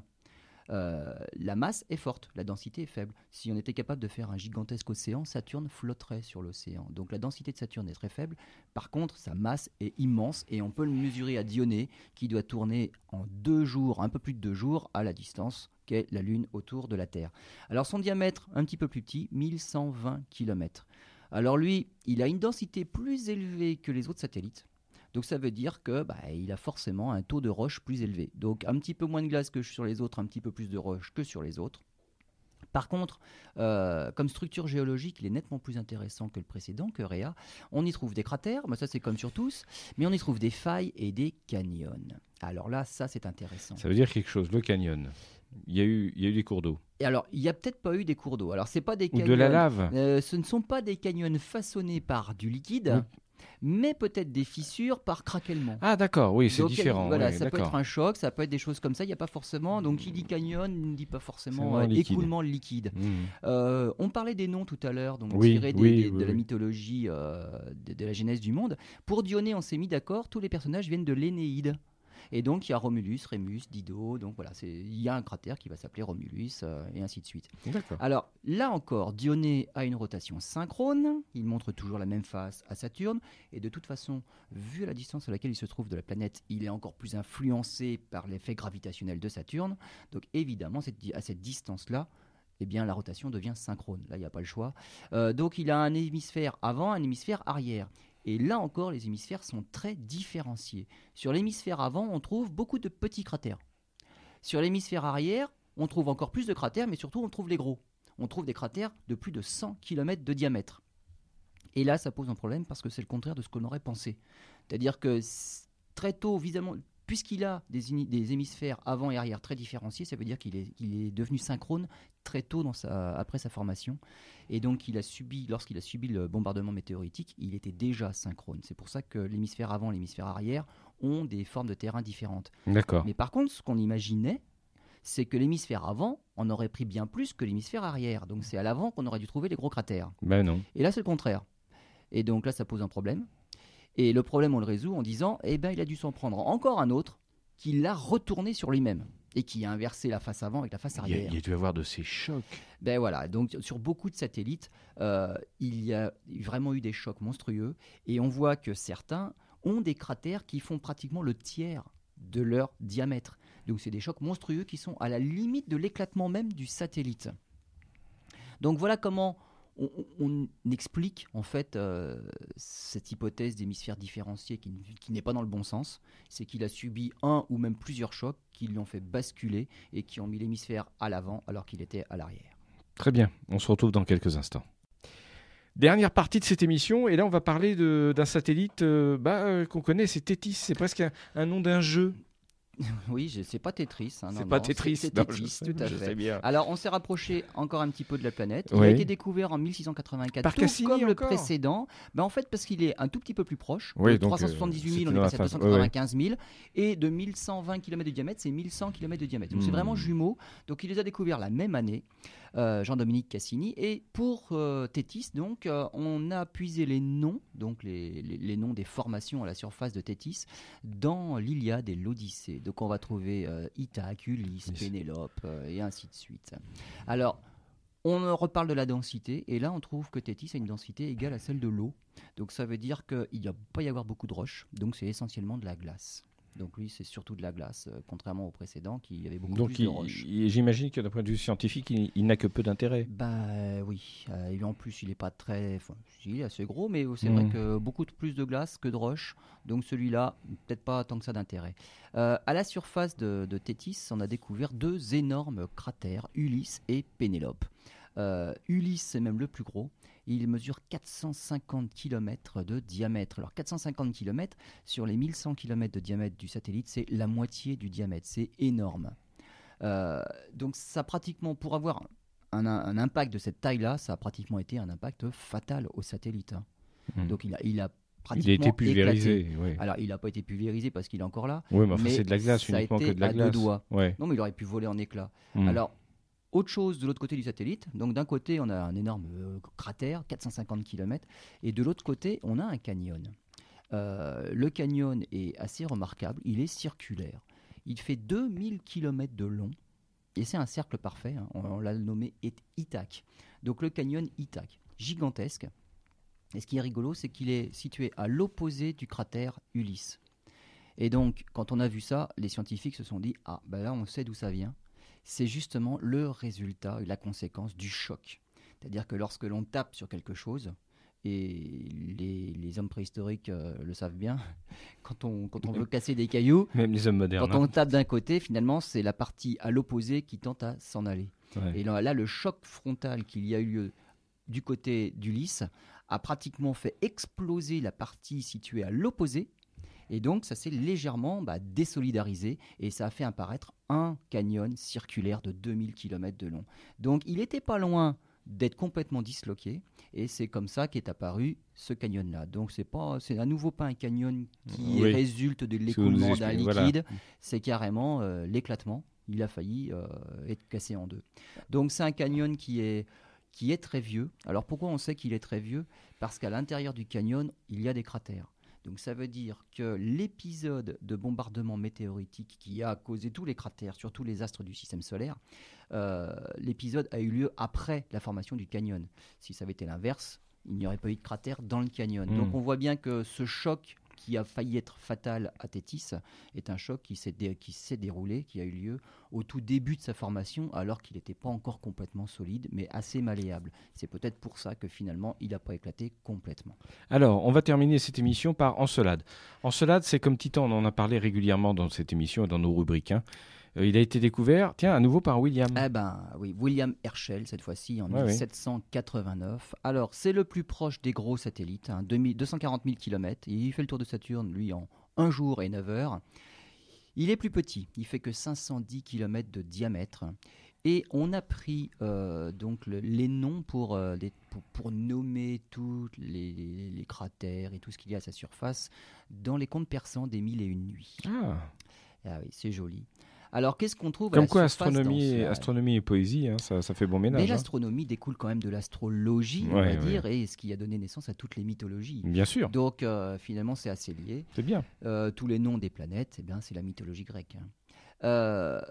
Euh, la masse est forte, la densité est faible. Si on était capable de faire un gigantesque océan, Saturne flotterait sur l'océan. Donc la densité de Saturne est très faible. Par contre, sa masse est immense et on peut le mesurer à Dionée, qui doit tourner en deux jours, un peu plus de deux jours, à la distance qu'est la Lune autour de la Terre. Alors son diamètre, un petit peu plus petit, 1120 km. Alors lui, il a une densité plus élevée que les autres satellites. Donc ça veut dire que bah, il a forcément un taux de roche plus élevé. Donc un petit peu moins de glace que sur les autres, un petit peu plus de roche que sur les autres. Par contre, euh, comme structure géologique, il est nettement plus intéressant que le précédent, que Réa. On y trouve des cratères, mais ça c'est comme sur tous, mais on y trouve des failles et des canyons. Alors là, ça c'est intéressant. Ça veut dire quelque chose, le canyon. Il y a eu, il y a eu des cours d'eau. Et alors, il n'y a peut-être pas eu des cours d'eau. Alors, c'est pas des Ou canyons. de la lave. Euh, ce ne sont pas des canyons façonnés par du liquide. Mais peut-être des fissures par craquellement. Ah d'accord, oui, c'est différent. Voilà, ça peut être un choc, ça peut être des choses comme ça. Il n'y a pas forcément. Donc, qui dit canyon ne dit pas forcément euh, liquide. écoulement liquide. Mhm. Euh, on parlait des noms tout à l'heure, donc Oui, tirés des- oui, des- oui, de la mythologie euh, de, de la genèse du monde. Pour Dionée, on s'est mis d'accord. Tous les personnages viennent de l'Énéide. Et donc, il y a Romulus, Rémus, Dido. Donc, voilà, il y a un cratère qui va s'appeler Romulus, euh, et ainsi de suite. Alors là encore, Dionée a une rotation synchrone, il montre toujours la même face à Saturne, et de toute façon, vu la distance à laquelle il se trouve de la planète, il est encore plus influencé par l'effet gravitationnel de Saturne. Donc évidemment, cette à cette distance-là, eh bien, la rotation devient synchrone. Là, il n'y a pas le choix. Euh, donc il a un hémisphère avant, un hémisphère arrière. Et là encore, les hémisphères sont très différenciés. Sur l'hémisphère avant, on trouve beaucoup de petits cratères. Sur l'hémisphère arrière, on trouve encore plus de cratères, mais surtout on trouve les gros. On trouve des cratères de plus de 100 km de diamètre. Et là, ça pose un problème parce que c'est le contraire de ce qu'on aurait pensé. C'est-à-dire que très tôt, puisqu'il a des, hémisphères avant et arrière très différenciés, ça veut dire qu'il est, il est devenu synchrone très tôt dans sa, après sa formation. Et donc, il a subi, lorsqu'il a subi le bombardement météoritique, il était déjà synchrone. C'est pour ça que l'hémisphère avant et l'hémisphère arrière ont des formes de terrain différentes. D'accord. Mais par contre, ce qu'on imaginait, c'est que l'hémisphère avant en aurait pris bien plus que l'hémisphère arrière. Donc c'est à l'avant qu'on aurait dû trouver les gros cratères. Ben non. Et là, c'est le contraire. Et donc là, ça pose un problème. Et le problème, on le résout en disant, eh ben, il a dû s'en prendre encore un autre qui l'a retourné sur lui-même. et qui a inversé la face avant avec la face arrière. il y a dû avoir de ces chocs. Ben voilà, donc sur beaucoup de satellites, euh, il y a vraiment eu des chocs monstrueux et on voit que certains ont des cratères qui font pratiquement le tiers de leur diamètre. Donc c'est des chocs monstrueux qui sont à la limite de l'éclatement même du satellite. Donc voilà comment on, explique en fait euh, cette hypothèse d'hémisphère différencié qui, qui n'est pas dans le bon sens. C'est qu'il a subi un ou même plusieurs chocs qui lui ont fait basculer et qui ont mis l'hémisphère à l'avant alors qu'il était à l'arrière. Très bien, on se retrouve dans quelques instants. Dernière partie de cette émission, et là on va parler d'un satellite euh, bah, euh, qu'on connaît, c'est Tétis, c'est presque un nom d'un jeu. (laughs) Oui, c'est pas Tetris. hein, c'est pas Tetris, C'est non, sais, tout à je fait. sais bien. Alors, on s'est rapproché encore un petit peu de la planète. Il Oui. a été découvert en 1684, Par tout Cassini comme le précédent. Ben, en fait, parce qu'il est un tout petit peu plus proche. Oui, de donc, 378 euh, 000, on est passé à phase- 295 000. Et de 1120 km de diamètre, c'est 1100 km de diamètre. Donc, c'est Hmm. vraiment jumeaux. Donc, il les a découverts la même année, Jean-Dominique Cassini. Et pour euh, Tétis, donc, euh, on a puisé les noms, donc les, les- les noms des formations à la surface de Tétis, dans l'Iliade et l'Odyssée. Donc, on va trouver euh, Ithaque, Ulysse. Pénélope, euh, et ainsi de suite. Alors, on reparle de la densité, et là on trouve que Tétis a une densité égale à celle de l'eau. Donc ça veut dire qu'il ne va pas y avoir beaucoup de roches, donc c'est essentiellement de la glace. Donc lui, c'est surtout de la glace, euh, contrairement au précédent qui avait beaucoup Donc plus de roches. il- j'imagine que d'un point de vue scientifique, il, il n'a que peu d'intérêt. Bah euh, oui, Euh, et en plus il est pas très, enfin, il est assez gros, mais c'est Mm. vrai que beaucoup de- plus de glace que de roches, donc celui-là peut-être pas tant que ça d'intérêt. À la surface de, de Tétis, on a découvert deux énormes cratères, Ulysse et Pénélope. Ulysse c'est même le plus gros, il mesure 450 km de diamètre. Alors 450 km sur les 1100 km de diamètre du satellite, c'est la moitié du diamètre, c'est énorme. Euh, donc ça pratiquement, pour avoir un, un impact de cette taille-là, ça a pratiquement été un impact fatal au satellite. hein. Hmm. Donc il a, il a Il a été pulvérisé. Oui, Alors il n'a pas été pulvérisé parce qu'il est encore là. Oui, mais enfin, mais c'est de la glace, uniquement que de la glace. doigts. Ouais. Non, mais il aurait pu voler en éclats. Hmm. Alors, autre chose de l'autre côté du satellite. Donc, d'un côté, on a un énorme euh, cratère, 450 km, et de l'autre côté, on a un canyon. Euh, le canyon est assez remarquable. Il est circulaire. Il fait 2000 km de long. Et c'est un cercle parfait. hein. On, l'a nommé It- Ithaque. Donc, le canyon Ithaque, gigantesque. Et ce qui est rigolo, c'est qu'il est situé à l'opposé du cratère Ulysse. Et donc, quand on a vu ça, les scientifiques se sont dit Ah, ben là, on sait d'où ça vient. C'est justement le résultat la conséquence du choc. C'est-à-dire que lorsque l'on tape sur quelque chose, et les, les hommes préhistoriques euh, le savent bien, (laughs) quand on, quand on veut (laughs) casser des cailloux, Même les hommes modernes. quand on tape d'un côté, finalement, c'est la partie à l'opposé qui tente à s'en aller. hein. Ouais. Et là, là, le choc frontal qu'il y a eu lieu du côté d'Ulysse a pratiquement fait exploser la partie située à l'opposé. Et donc, ça s'est légèrement bah, désolidarisé et ça a fait apparaître un canyon circulaire de 2000 km de long. Donc, il n'était pas loin d'être complètement disloqué et c'est comme ça qu'est apparu ce canyon là. Donc c'est pas c'est à nouveau pas un canyon qui Oui. résulte de l'écoulement d'un voilà. liquide, c'est carrément euh, l'éclatement. Il a failli euh, être cassé en deux. Donc c'est un canyon qui est, qui est très vieux. Alors pourquoi on sait qu'il est très vieux? Parce qu'à l'intérieur du canyon, il y a des cratères. Donc ça veut dire que l'épisode de bombardement météoritique qui a causé tous les cratères sur tous les astres du système solaire, euh, l'épisode a eu lieu après la formation du canyon. Si ça avait été l'inverse, il n'y aurait pas eu de cratère dans le canyon. Mm. Donc on voit bien que ce choc qui a failli être fatal à Tétis est un choc qui s'est, déroulé, qui a eu lieu au tout début de sa formation, alors qu'il n'était pas encore complètement solide, mais assez malléable. C'est peut-être pour ça que finalement, il n'a pas éclaté complètement. Alors, on va terminer cette émission par Encelade. Encelade, c'est comme Titan, on en a parlé régulièrement dans cette émission et dans nos rubriques. hein. Euh, il a été découvert, tiens, à nouveau par William. Eh ben oui, William Herschel, cette fois-ci, en Ouais, ouais. 1789. Alors, c'est le plus proche des gros satellites, hein, 2000 240 000 km. Il fait le tour de Saturne, lui, en un jour et 9 heures. Il est plus petit, il fait que 510 km de diamètre. Et on a pris euh, donc le- les noms pour, euh, les- pour, pour nommer tous les, les- les cratères et tout ce qu'il y a à sa surface dans les contes persans des Mille et Une Nuits. Ah, Ah oui, c'est joli. Alors, qu'est-ce qu'on trouve à comme la quoi, surface astronomie, et, d'Encelade astronomie et poésie, hein, ça, ça fait bon ménage. mais hein. l'astronomie découle quand même de l'astrologie, on va ouais. dire, et ce qui a donné naissance à toutes les mythologies. Bien sûr, Donc euh, finalement, c'est assez lié. c'est bien. Euh, tous les noms des planètes, eh bien, c'est la mythologie grecque. hein. Euh,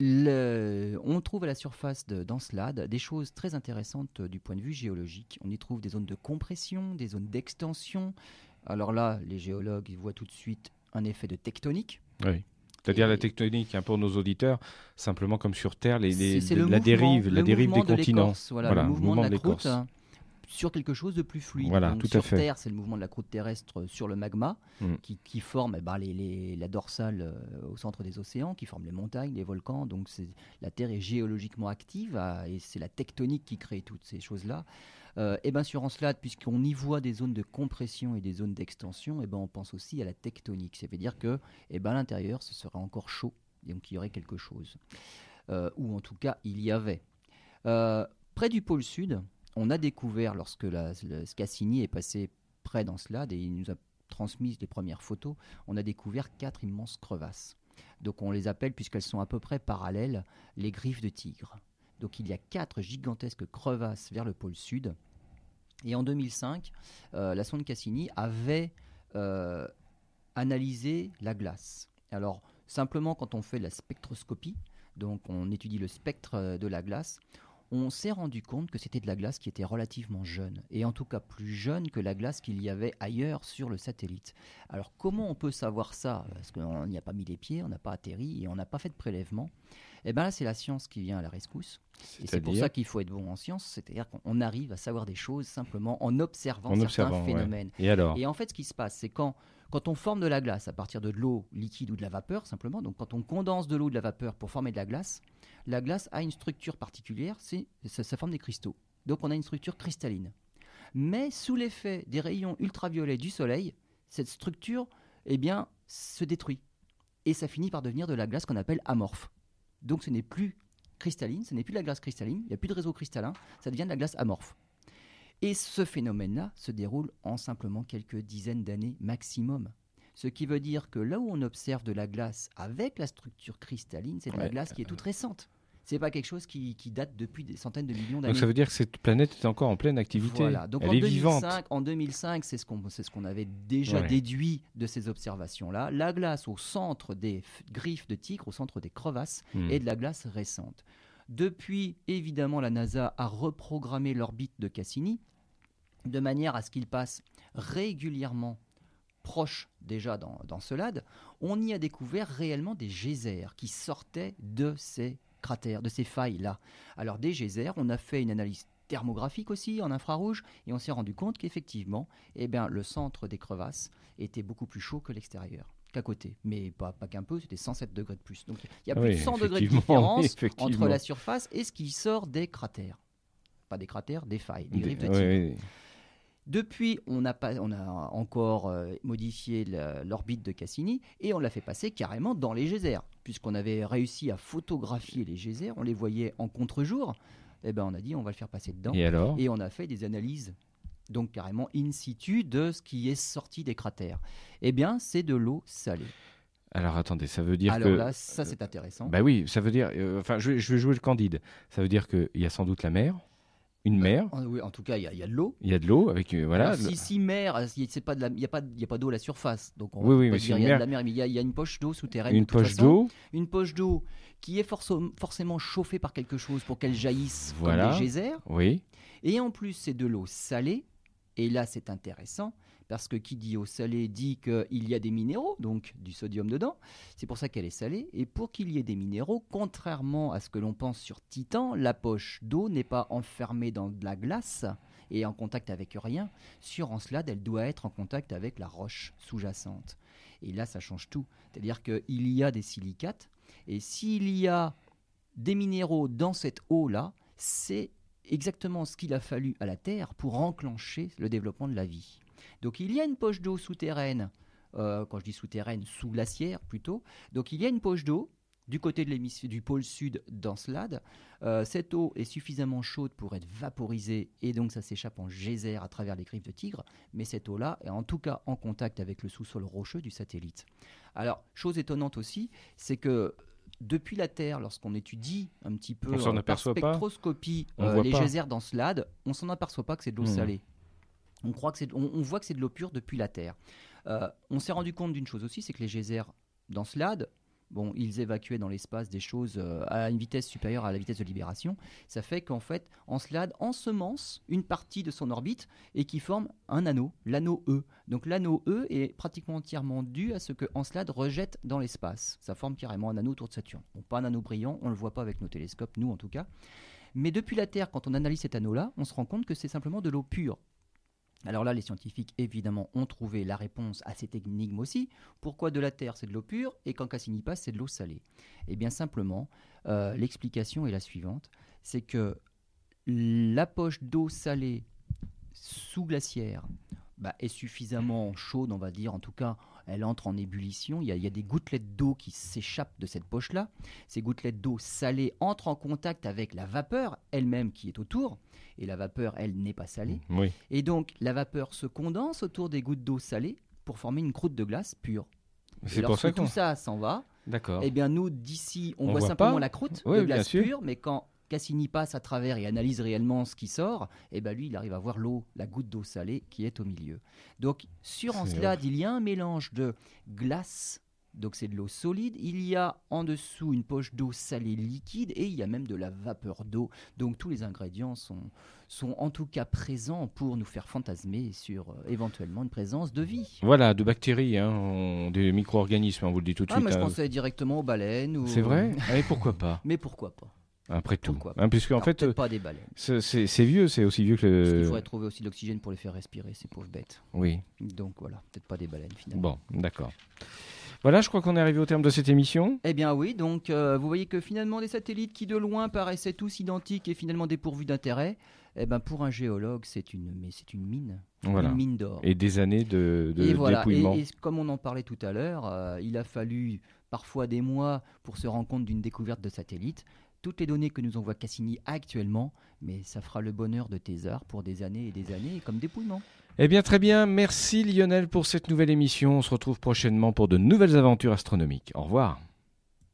Le- on trouve à la surface de d'Encelade des choses très intéressantes du point de vue géologique. On y trouve des zones de compression, des zones d'extension. Alors là, les géologues ils voient tout de suite un effet de tectonique. Oui. C'est-à-dire Et- la tectonique, hein, pour nos auditeurs, simplement comme sur Terre, les, les- la le mouvement- dérive, la dérive mouvement des de continents. Voilà, Voilà, le mouvement, de la croûte l'écorce. hein, sur quelque chose de plus fluide. Voilà, Donc, tout à sur fait. Terre, c'est le mouvement de la croûte terrestre sur le magma Mm. qui, qui forme eh ben, les- les- la dorsale euh, au centre des océans, qui forme les montagnes, les volcans. Donc la Terre est géologiquement active ah, et c'est la tectonique qui crée toutes ces choses-là. Euh, et bien sur Encelade, puisqu'on y voit des zones de compression et des zones d'extension, et ben on pense aussi à la tectonique. Ça veut dire que eh ben, l'intérieur, ce serait encore chaud, donc il y aurait quelque chose. Euh, ou en tout cas, il y avait. Euh, près du pôle sud, on a découvert, lorsque la, le Cassini est passé près d'Encelade et il nous a transmis les premières photos, on a découvert quatre immenses crevasses. Donc on les appelle, puisqu'elles sont à peu près parallèles, les griffes de tigre. Donc il y a quatre gigantesques crevasses vers le pôle sud. Et en 2005, euh, la sonde Cassini avait euh, analysé la glace. Alors simplement quand on fait la spectroscopie, donc on étudie le spectre euh, de la glace, on s'est rendu compte que c'était de la glace qui était relativement jeune, et en tout cas plus jeune que la glace qu'il y avait ailleurs sur le satellite. Alors comment on peut savoir ça? Parce qu'on n'y a pas mis les pieds, on n'a pas atterri et on n'a pas fait de prélèvement. Eh bien là, c'est la science qui vient à la rescousse. Et c'est pour ça qu'il faut être bon en science, c'est-à-dire qu'on arrive à savoir des choses simplement en observant En certains observant, ouais. phénomènes. Et alors? Et en fait, ce qui se passe, c'est quand, quand on forme de la glace à partir de l'eau liquide ou de la vapeur, simplement, donc quand on condense de l'eau ou de la vapeur pour former de la glace, la glace a une structure particulière, ça forme des cristaux. Donc on a une structure cristalline. Mais sous l'effet des rayons ultraviolets du soleil, cette structure eh bien, se détruit. Et ça finit par devenir de la glace qu'on appelle amorphe. Donc ce n'est plus cristalline, ce n'est plus de la glace cristalline, il n'y a plus de réseau cristallin, ça devient de la glace amorphe. Et ce phénomène-là se déroule en simplement quelques dizaines d'années maximum. Ce qui veut dire que là où on observe de la glace avec la structure cristalline, c'est de la glace qui est toute récente. C'est pas quelque chose qui, qui date depuis des centaines de millions Donc d'années. ça veut dire que cette planète est encore en pleine activité. Voilà. Donc Elle en est vivante. 2005, en 2005, c'est ce qu'on ce qu'on avait déjà Ouais. déduit de ces observations-là. La glace au centre des griffes de tigre, au centre des crevasses, Hmm. et de la glace récente. Depuis, évidemment, la NASA a reprogrammé l'orbite de Cassini de manière à ce qu'il passe régulièrement proche déjà dans, dans Celade. On y a découvert réellement des geysers qui sortaient de ces cratères, de ces failles-là. Alors des geysers, on a fait une analyse thermographique aussi en infrarouge et on s'est rendu compte qu'effectivement, eh bien, le centre des crevasses était beaucoup plus chaud que l'extérieur qu'à côté, mais pas, pas qu'un peu, c'était 107 degrés de plus. Donc il y a plus Oui, de 100 degrés de (laughs) différence entre la surface et ce qui sort des cratères. Pas des cratères, des failles, des griffes de Oui, oui. Depuis, on a, pas, on a encore euh, modifié l'orbite de Cassini et on l'a fait passer carrément dans les geysers. Puisqu'on avait réussi à photographier les geysers, on les voyait en contre-jour, et ben on a dit on va le faire passer dedans. Et alors? Et on a fait des analyses, donc carrément in situ, de ce qui est sorti des cratères. Eh bien, c'est de l'eau salée. Alors attendez, ça veut dire Alors que. là, ça c'est intéressant. Bah oui, ça veut dire. euh, enfin, je, je vais jouer le candide. Ça veut dire qu'il y a sans doute la mer, une mer, En, oui, en tout cas, il y, a- il y a de l'eau. il y a de l'eau avec. euh, voilà. Alors, si, si mer, euh, si c'est pas de la- il n'y a pas, il a pas d'eau à la surface. Donc on Oui, oui, dire il y a de la mer, mais il y, a- il y a une poche d'eau souterraine. une de toute poche d'eau. Une poche d'eau qui est forcément chauffée par quelque chose pour qu'elle jaillisse Voilà. comme des geysers. Oui. Et en plus, c'est de l'eau salée. Et là, c'est intéressant parce que qui dit eau salée dit qu'il y a des minéraux, donc du sodium dedans. C'est pour ça qu'elle est salée. Et pour qu'il y ait des minéraux, contrairement à ce que l'on pense sur Titan, la poche d'eau n'est pas enfermée dans de la glace et en contact avec rien. Sur Encelade, elle doit être en contact avec la roche sous-jacente. Et là, ça change tout. C'est-à-dire qu'il y a des silicates. Et s'il y a des minéraux dans cette eau-là, c'est exactement ce qu'il a fallu à la Terre pour enclencher le développement de la vie. Donc il y a une poche d'eau souterraine, euh, quand je dis souterraine, sous glaciaire plutôt. Donc il y a une poche d'eau du côté de du pôle sud d'Encelade. Euh, cette eau est suffisamment chaude pour être vaporisée et donc ça s'échappe en geyser à travers les griffes de tigre. Mais cette eau-là est en tout cas en contact avec le sous-sol rocheux du satellite. Alors, chose étonnante aussi, c'est que depuis la Terre, lorsqu'on étudie un petit peu On euh, par spectroscopie On euh, les pas. geysers d'Encelade, on s'en aperçoit pas que c'est de l'eau Hmm. salée. On, voit que c'est de l'eau pure depuis la Terre. Euh, on s'est rendu compte d'une chose aussi, c'est que les geysers d'Encelade, bon, ils évacuaient dans l'espace des choses euh, à une vitesse supérieure à la vitesse de libération. Ça fait qu'en fait, Encelade ensemence une partie de son orbite et qui forme un anneau, l'anneau E. Donc l'anneau E est pratiquement entièrement dû à ce que Encelade rejette dans l'espace. Ça forme carrément un anneau autour de Saturne. Bon, pas un anneau brillant, on ne le voit pas avec nos télescopes, nous en tout cas. Mais depuis la Terre, quand on analyse cet anneau-là, on se rend compte que c'est simplement de l'eau pure. Alors là, les scientifiques, évidemment, ont trouvé la réponse à cette énigme aussi. Pourquoi de la Terre, c'est de l'eau pure, et quand Cassini passe, c'est de l'eau salée? Eh bien, simplement, euh, l'explication est la suivante. C'est que la poche d'eau salée sous glaciaire bah, est suffisamment chaude, on va dire, en tout cas, elle entre en ébullition. Il y a, des gouttelettes d'eau qui s'échappent de cette poche-là. Ces gouttelettes d'eau salée entrent en contact avec la vapeur elle-même qui est autour. Et la vapeur, elle, n'est pas salée. Oui. Et donc, la vapeur se condense autour des gouttes d'eau salée pour former une croûte de glace pure. C'est pour ça que tout ça s'en va. D'accord. Eh bien, nous, d'ici, on, voit, simplement la croûte de glace pure, mais quand Cassini passe à travers et analyse réellement ce qui sort, et eh ben lui, il arrive à voir l'eau, la goutte d'eau salée qui est au milieu. Donc sur Encelade, il y a un mélange de glace, donc c'est de l'eau solide, il y a en dessous une poche d'eau salée liquide et il y a même de la vapeur d'eau. Donc tous les ingrédients sont, sont en tout cas présents pour nous faire fantasmer sur euh, éventuellement une présence de vie. Voilà, de bactéries, hein, des micro-organismes, on vous le dit tout de ah, suite. Mais je hein. pensais directement aux baleines. Ou... C'est vrai Et (laughs) ah, pourquoi pas Mais pourquoi pas après tout. Hein, puisque en fait, pas des baleines. C'est vieux, c'est aussi vieux que le. Parce qu'il faudrait trouver aussi de l'oxygène pour les faire respirer, ces pauvres bêtes. Oui. Donc voilà, peut-être pas des baleines finalement. Bon, d'accord. Voilà, je crois qu'on est arrivé au terme de cette émission. Eh bien oui, donc euh, vous voyez que finalement des satellites qui de loin paraissaient tous identiques et finalement dépourvus d'intérêt, eh ben pour un géologue c'est une mais c'est une mine, voilà. une mine d'or. Et des années de, de et voilà. dépouillement. Et, comme on en parlait tout à l'heure, euh, il a fallu parfois des mois pour se rendre compte d'une découverte de satellite toutes les données que nous envoie Cassini actuellement, mais ça fera le bonheur de Thésard pour des années et des années, comme dépouillement. Eh bien très bien, merci Lionel pour cette nouvelle émission. On se retrouve prochainement pour de nouvelles aventures astronomiques. Au revoir.